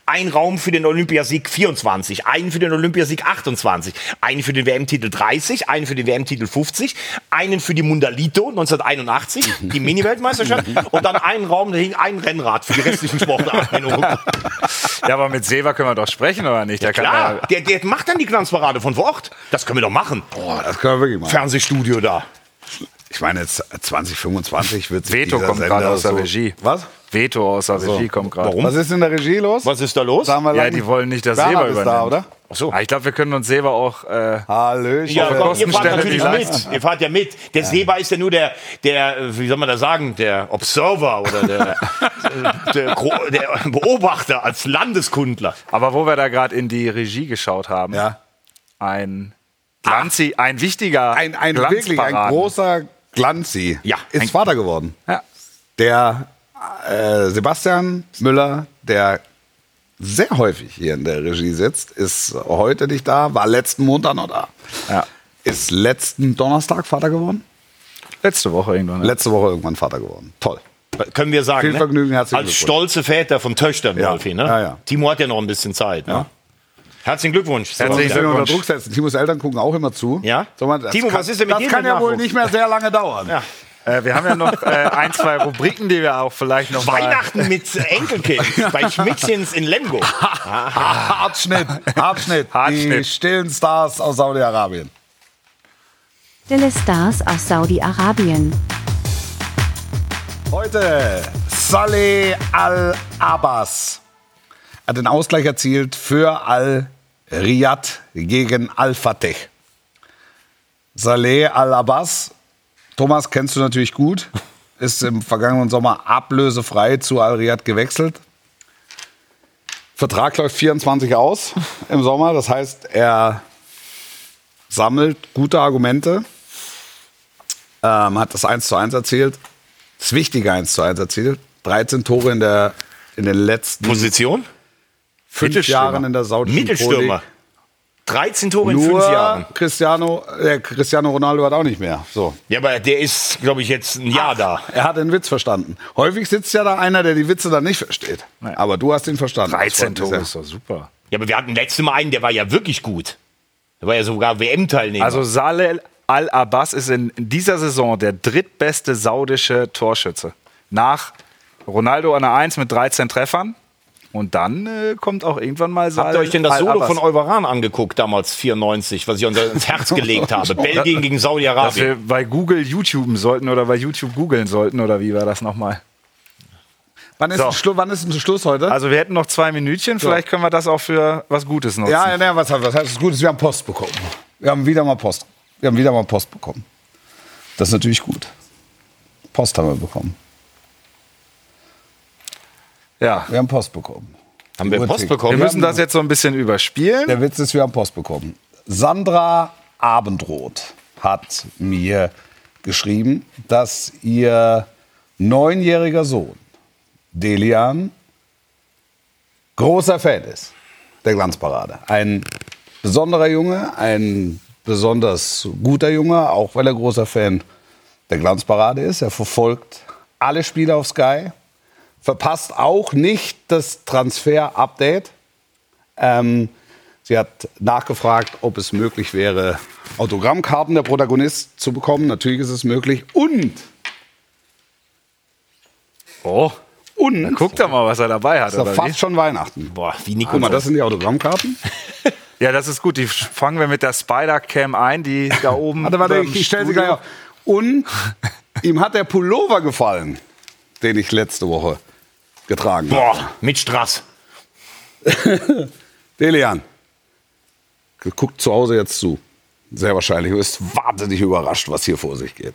Ein Raum für den Olympiasieg 24, einen für den Olympiasieg 28, einen für den WM-Titel 30, einen für den WM-Titel 50, einen für die Mundialito 1981, die Mini-Weltmeisterschaft, und dann einen Raum, da hing ein Rennrad für die restlichen Sportarten. Ja, aber mit Seva können wir doch sprechen, oder nicht? Der kann Klar, ja- der, der macht dann die Glanzparade von vor Ort. Das können wir doch machen. Boah, das können wir wirklich machen. Fernsehstudio da. Ich meine, jetzt 2025 wird sich Veto dieser kommt gerade Sender aus der so- Regie. Was? Veto aus der Regie kommt gerade. Warum? Was ist in der Regie los? Was ist da los? Sagen wir Ja, die wollen nicht, dass Bernhard ist übernimmt. da, oder? Ach so. Ah, ich glaube, wir können uns Seba auch. Äh, Hallöchen. Ja, komm, ihr fahrt natürlich mit. Ihr fahrt ja mit. Der Seba ist ja nur der, der, äh, wie soll man das sagen, der Observer oder der, äh, der, der Beobachter als Landeskundler. aber wo wir da gerade in die Regie geschaut haben, Ja. ein Glanzi, ein wichtiger Ein, ein wirklich ein großer Glanzi Ja, ist ein- Vater geworden. Ja. Der äh, Sebastian Müller, der sehr häufig hier in der Regie sitzt, ist heute nicht da, war letzten Montag noch da. Ja. Ist letzten Donnerstag Vater geworden? Letzte Woche irgendwann. Ne? Letzte Woche irgendwann Vater geworden. Toll. Können wir sagen. Viel ne? Vergnügen, herzlichen Als Glückwunsch. stolze Väter von Töchtern, Ja. Wolfi, ne? Ja, ja. Timo hat ja noch ein bisschen Zeit. Ne? Herzlichen Glückwunsch. Ich will ihn unter Druck setzen. Timos Eltern gucken auch immer zu. Ja? Mal, das Timo, kann, was ist denn mit Das dir kann ja wohl nicht mehr sehr lange dauern. Ja. Äh, wir haben ja noch äh, ein, zwei Rubriken, die wir auch vielleicht noch mal- Weihnachten mit Enkelkind bei Schmidtchens in Lemgo. Hartschnitt, Hartschnitt. Die stillen Stars aus Saudi-Arabien. Stille Stars aus Saudi-Arabien. Heute Saleh Al-Abbas hat den Ausgleich erzielt für Al-Riyadh gegen Al-Fateh. Saleh Al-Abbas, Thomas kennst du natürlich gut, ist im vergangenen Sommer ablösefrei zu Al-Riyadh gewechselt. Vertrag läuft 24 aus im Sommer, das heißt, er sammelt gute Argumente, ähm, hat das 1 zu 1 erzielt, das wichtige 1 zu 1 erzielt, 13 Tore in, der, in den letzten Position? fünf. Jahren in der saudischen Mittelstürmer. Pro 13 Tore in. Nur fünf Jahren. Cristiano, äh, Cristiano Ronaldo hat auch nicht mehr. So. Ja, aber der ist, glaube ich, jetzt ein Jahr da. Er hat den Witz verstanden. Häufig sitzt ja da einer, der die Witze dann nicht versteht. Aber du hast ihn verstanden. Das 13 freut mich Tore ist doch super. Ja, aber wir hatten letztes Mal einen, der war ja wirklich gut. Der war ja sogar WM-Teilnehmer. Also Saleh Al-Abbas ist in dieser Saison der drittbeste saudische Torschütze. Nach Ronaldo an der 1 mit 13 Treffern. Und dann äh, kommt auch irgendwann mal Saleh Habt ihr euch denn das Solo von Euberan angeguckt, damals 94, was ich uns ins Herz gelegt habe? Belgien gegen Dass Saudi-Arabien. wir bei Google YouTuben sollten oder bei YouTube googeln sollten oder wie war das nochmal? Wann ist, So. wann ist ein Schluss heute? Also wir hätten noch zwei Minütchen, vielleicht können wir das auch für was Gutes nutzen. ja, ja, ja, was, was heißt das Gutes? Wir haben Post bekommen. Wir haben wieder mal Post. Wir haben wieder mal Post bekommen. Das ist natürlich gut. Post haben wir bekommen. Ja. Wir haben Post bekommen. Haben wir Post bekommen? Wir müssen das jetzt so ein bisschen überspielen. Der Witz ist, wir haben Post bekommen. Sandra Abendroth hat mir geschrieben, dass ihr neunjähriger Sohn Delian großer Fan ist der Glanzparade. Ein besonderer Junge, ein besonders guter Junge, auch weil er großer Fan der Glanzparade ist. Er verfolgt alle Spiele auf Sky, verpasst auch nicht das Transfer-Update. Ähm, sie hat nachgefragt, ob es möglich wäre, Autogrammkarten der Protagonist zu bekommen. Natürlich ist es möglich. Und, Oh, und, guck doch mal, was er dabei hat. ist doch Oder fast wie? schon Weihnachten. Boah, wie Nico. Guck mal, das sind die Autogrammkarten. Ja, das ist gut. Die fangen wir mit der Spider-Cam ein, die da oben. Warte, warte, ich, stelle sie gleich auf. Und ihm hat der Pullover gefallen, den ich letzte Woche getragen. Boah, mit Strass. Delian, guckt zu Hause jetzt zu. Sehr wahrscheinlich. Du bist wahnsinnig überrascht, was hier vor sich geht.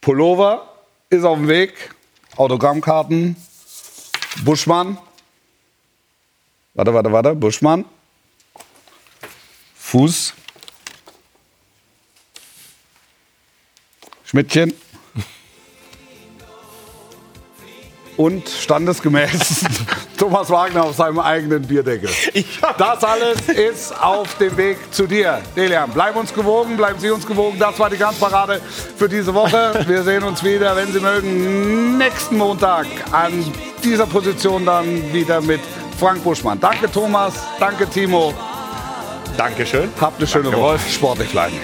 Pullover ist auf dem Weg. Autogrammkarten. Buschmann. Warte, warte, warte. Buschmann. Fuß. Schmidtchen. Und standesgemäß Thomas Wagner auf seinem eigenen Bierdeckel. Das alles ist auf dem Weg zu dir. Delian, bleib uns gewogen, bleiben Sie uns gewogen. Das war die Glanzparade für diese Woche. Wir sehen uns wieder, wenn Sie mögen, nächsten Montag an dieser Position dann wieder mit Frank Buschmann. Danke Thomas, danke Timo. Dankeschön. Habt eine schöne Woche. Sportlich bleiben.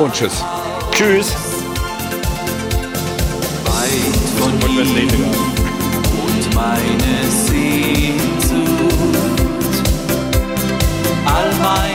Und tschüss. Tschüss. Weit von meine Sehnsucht, all meine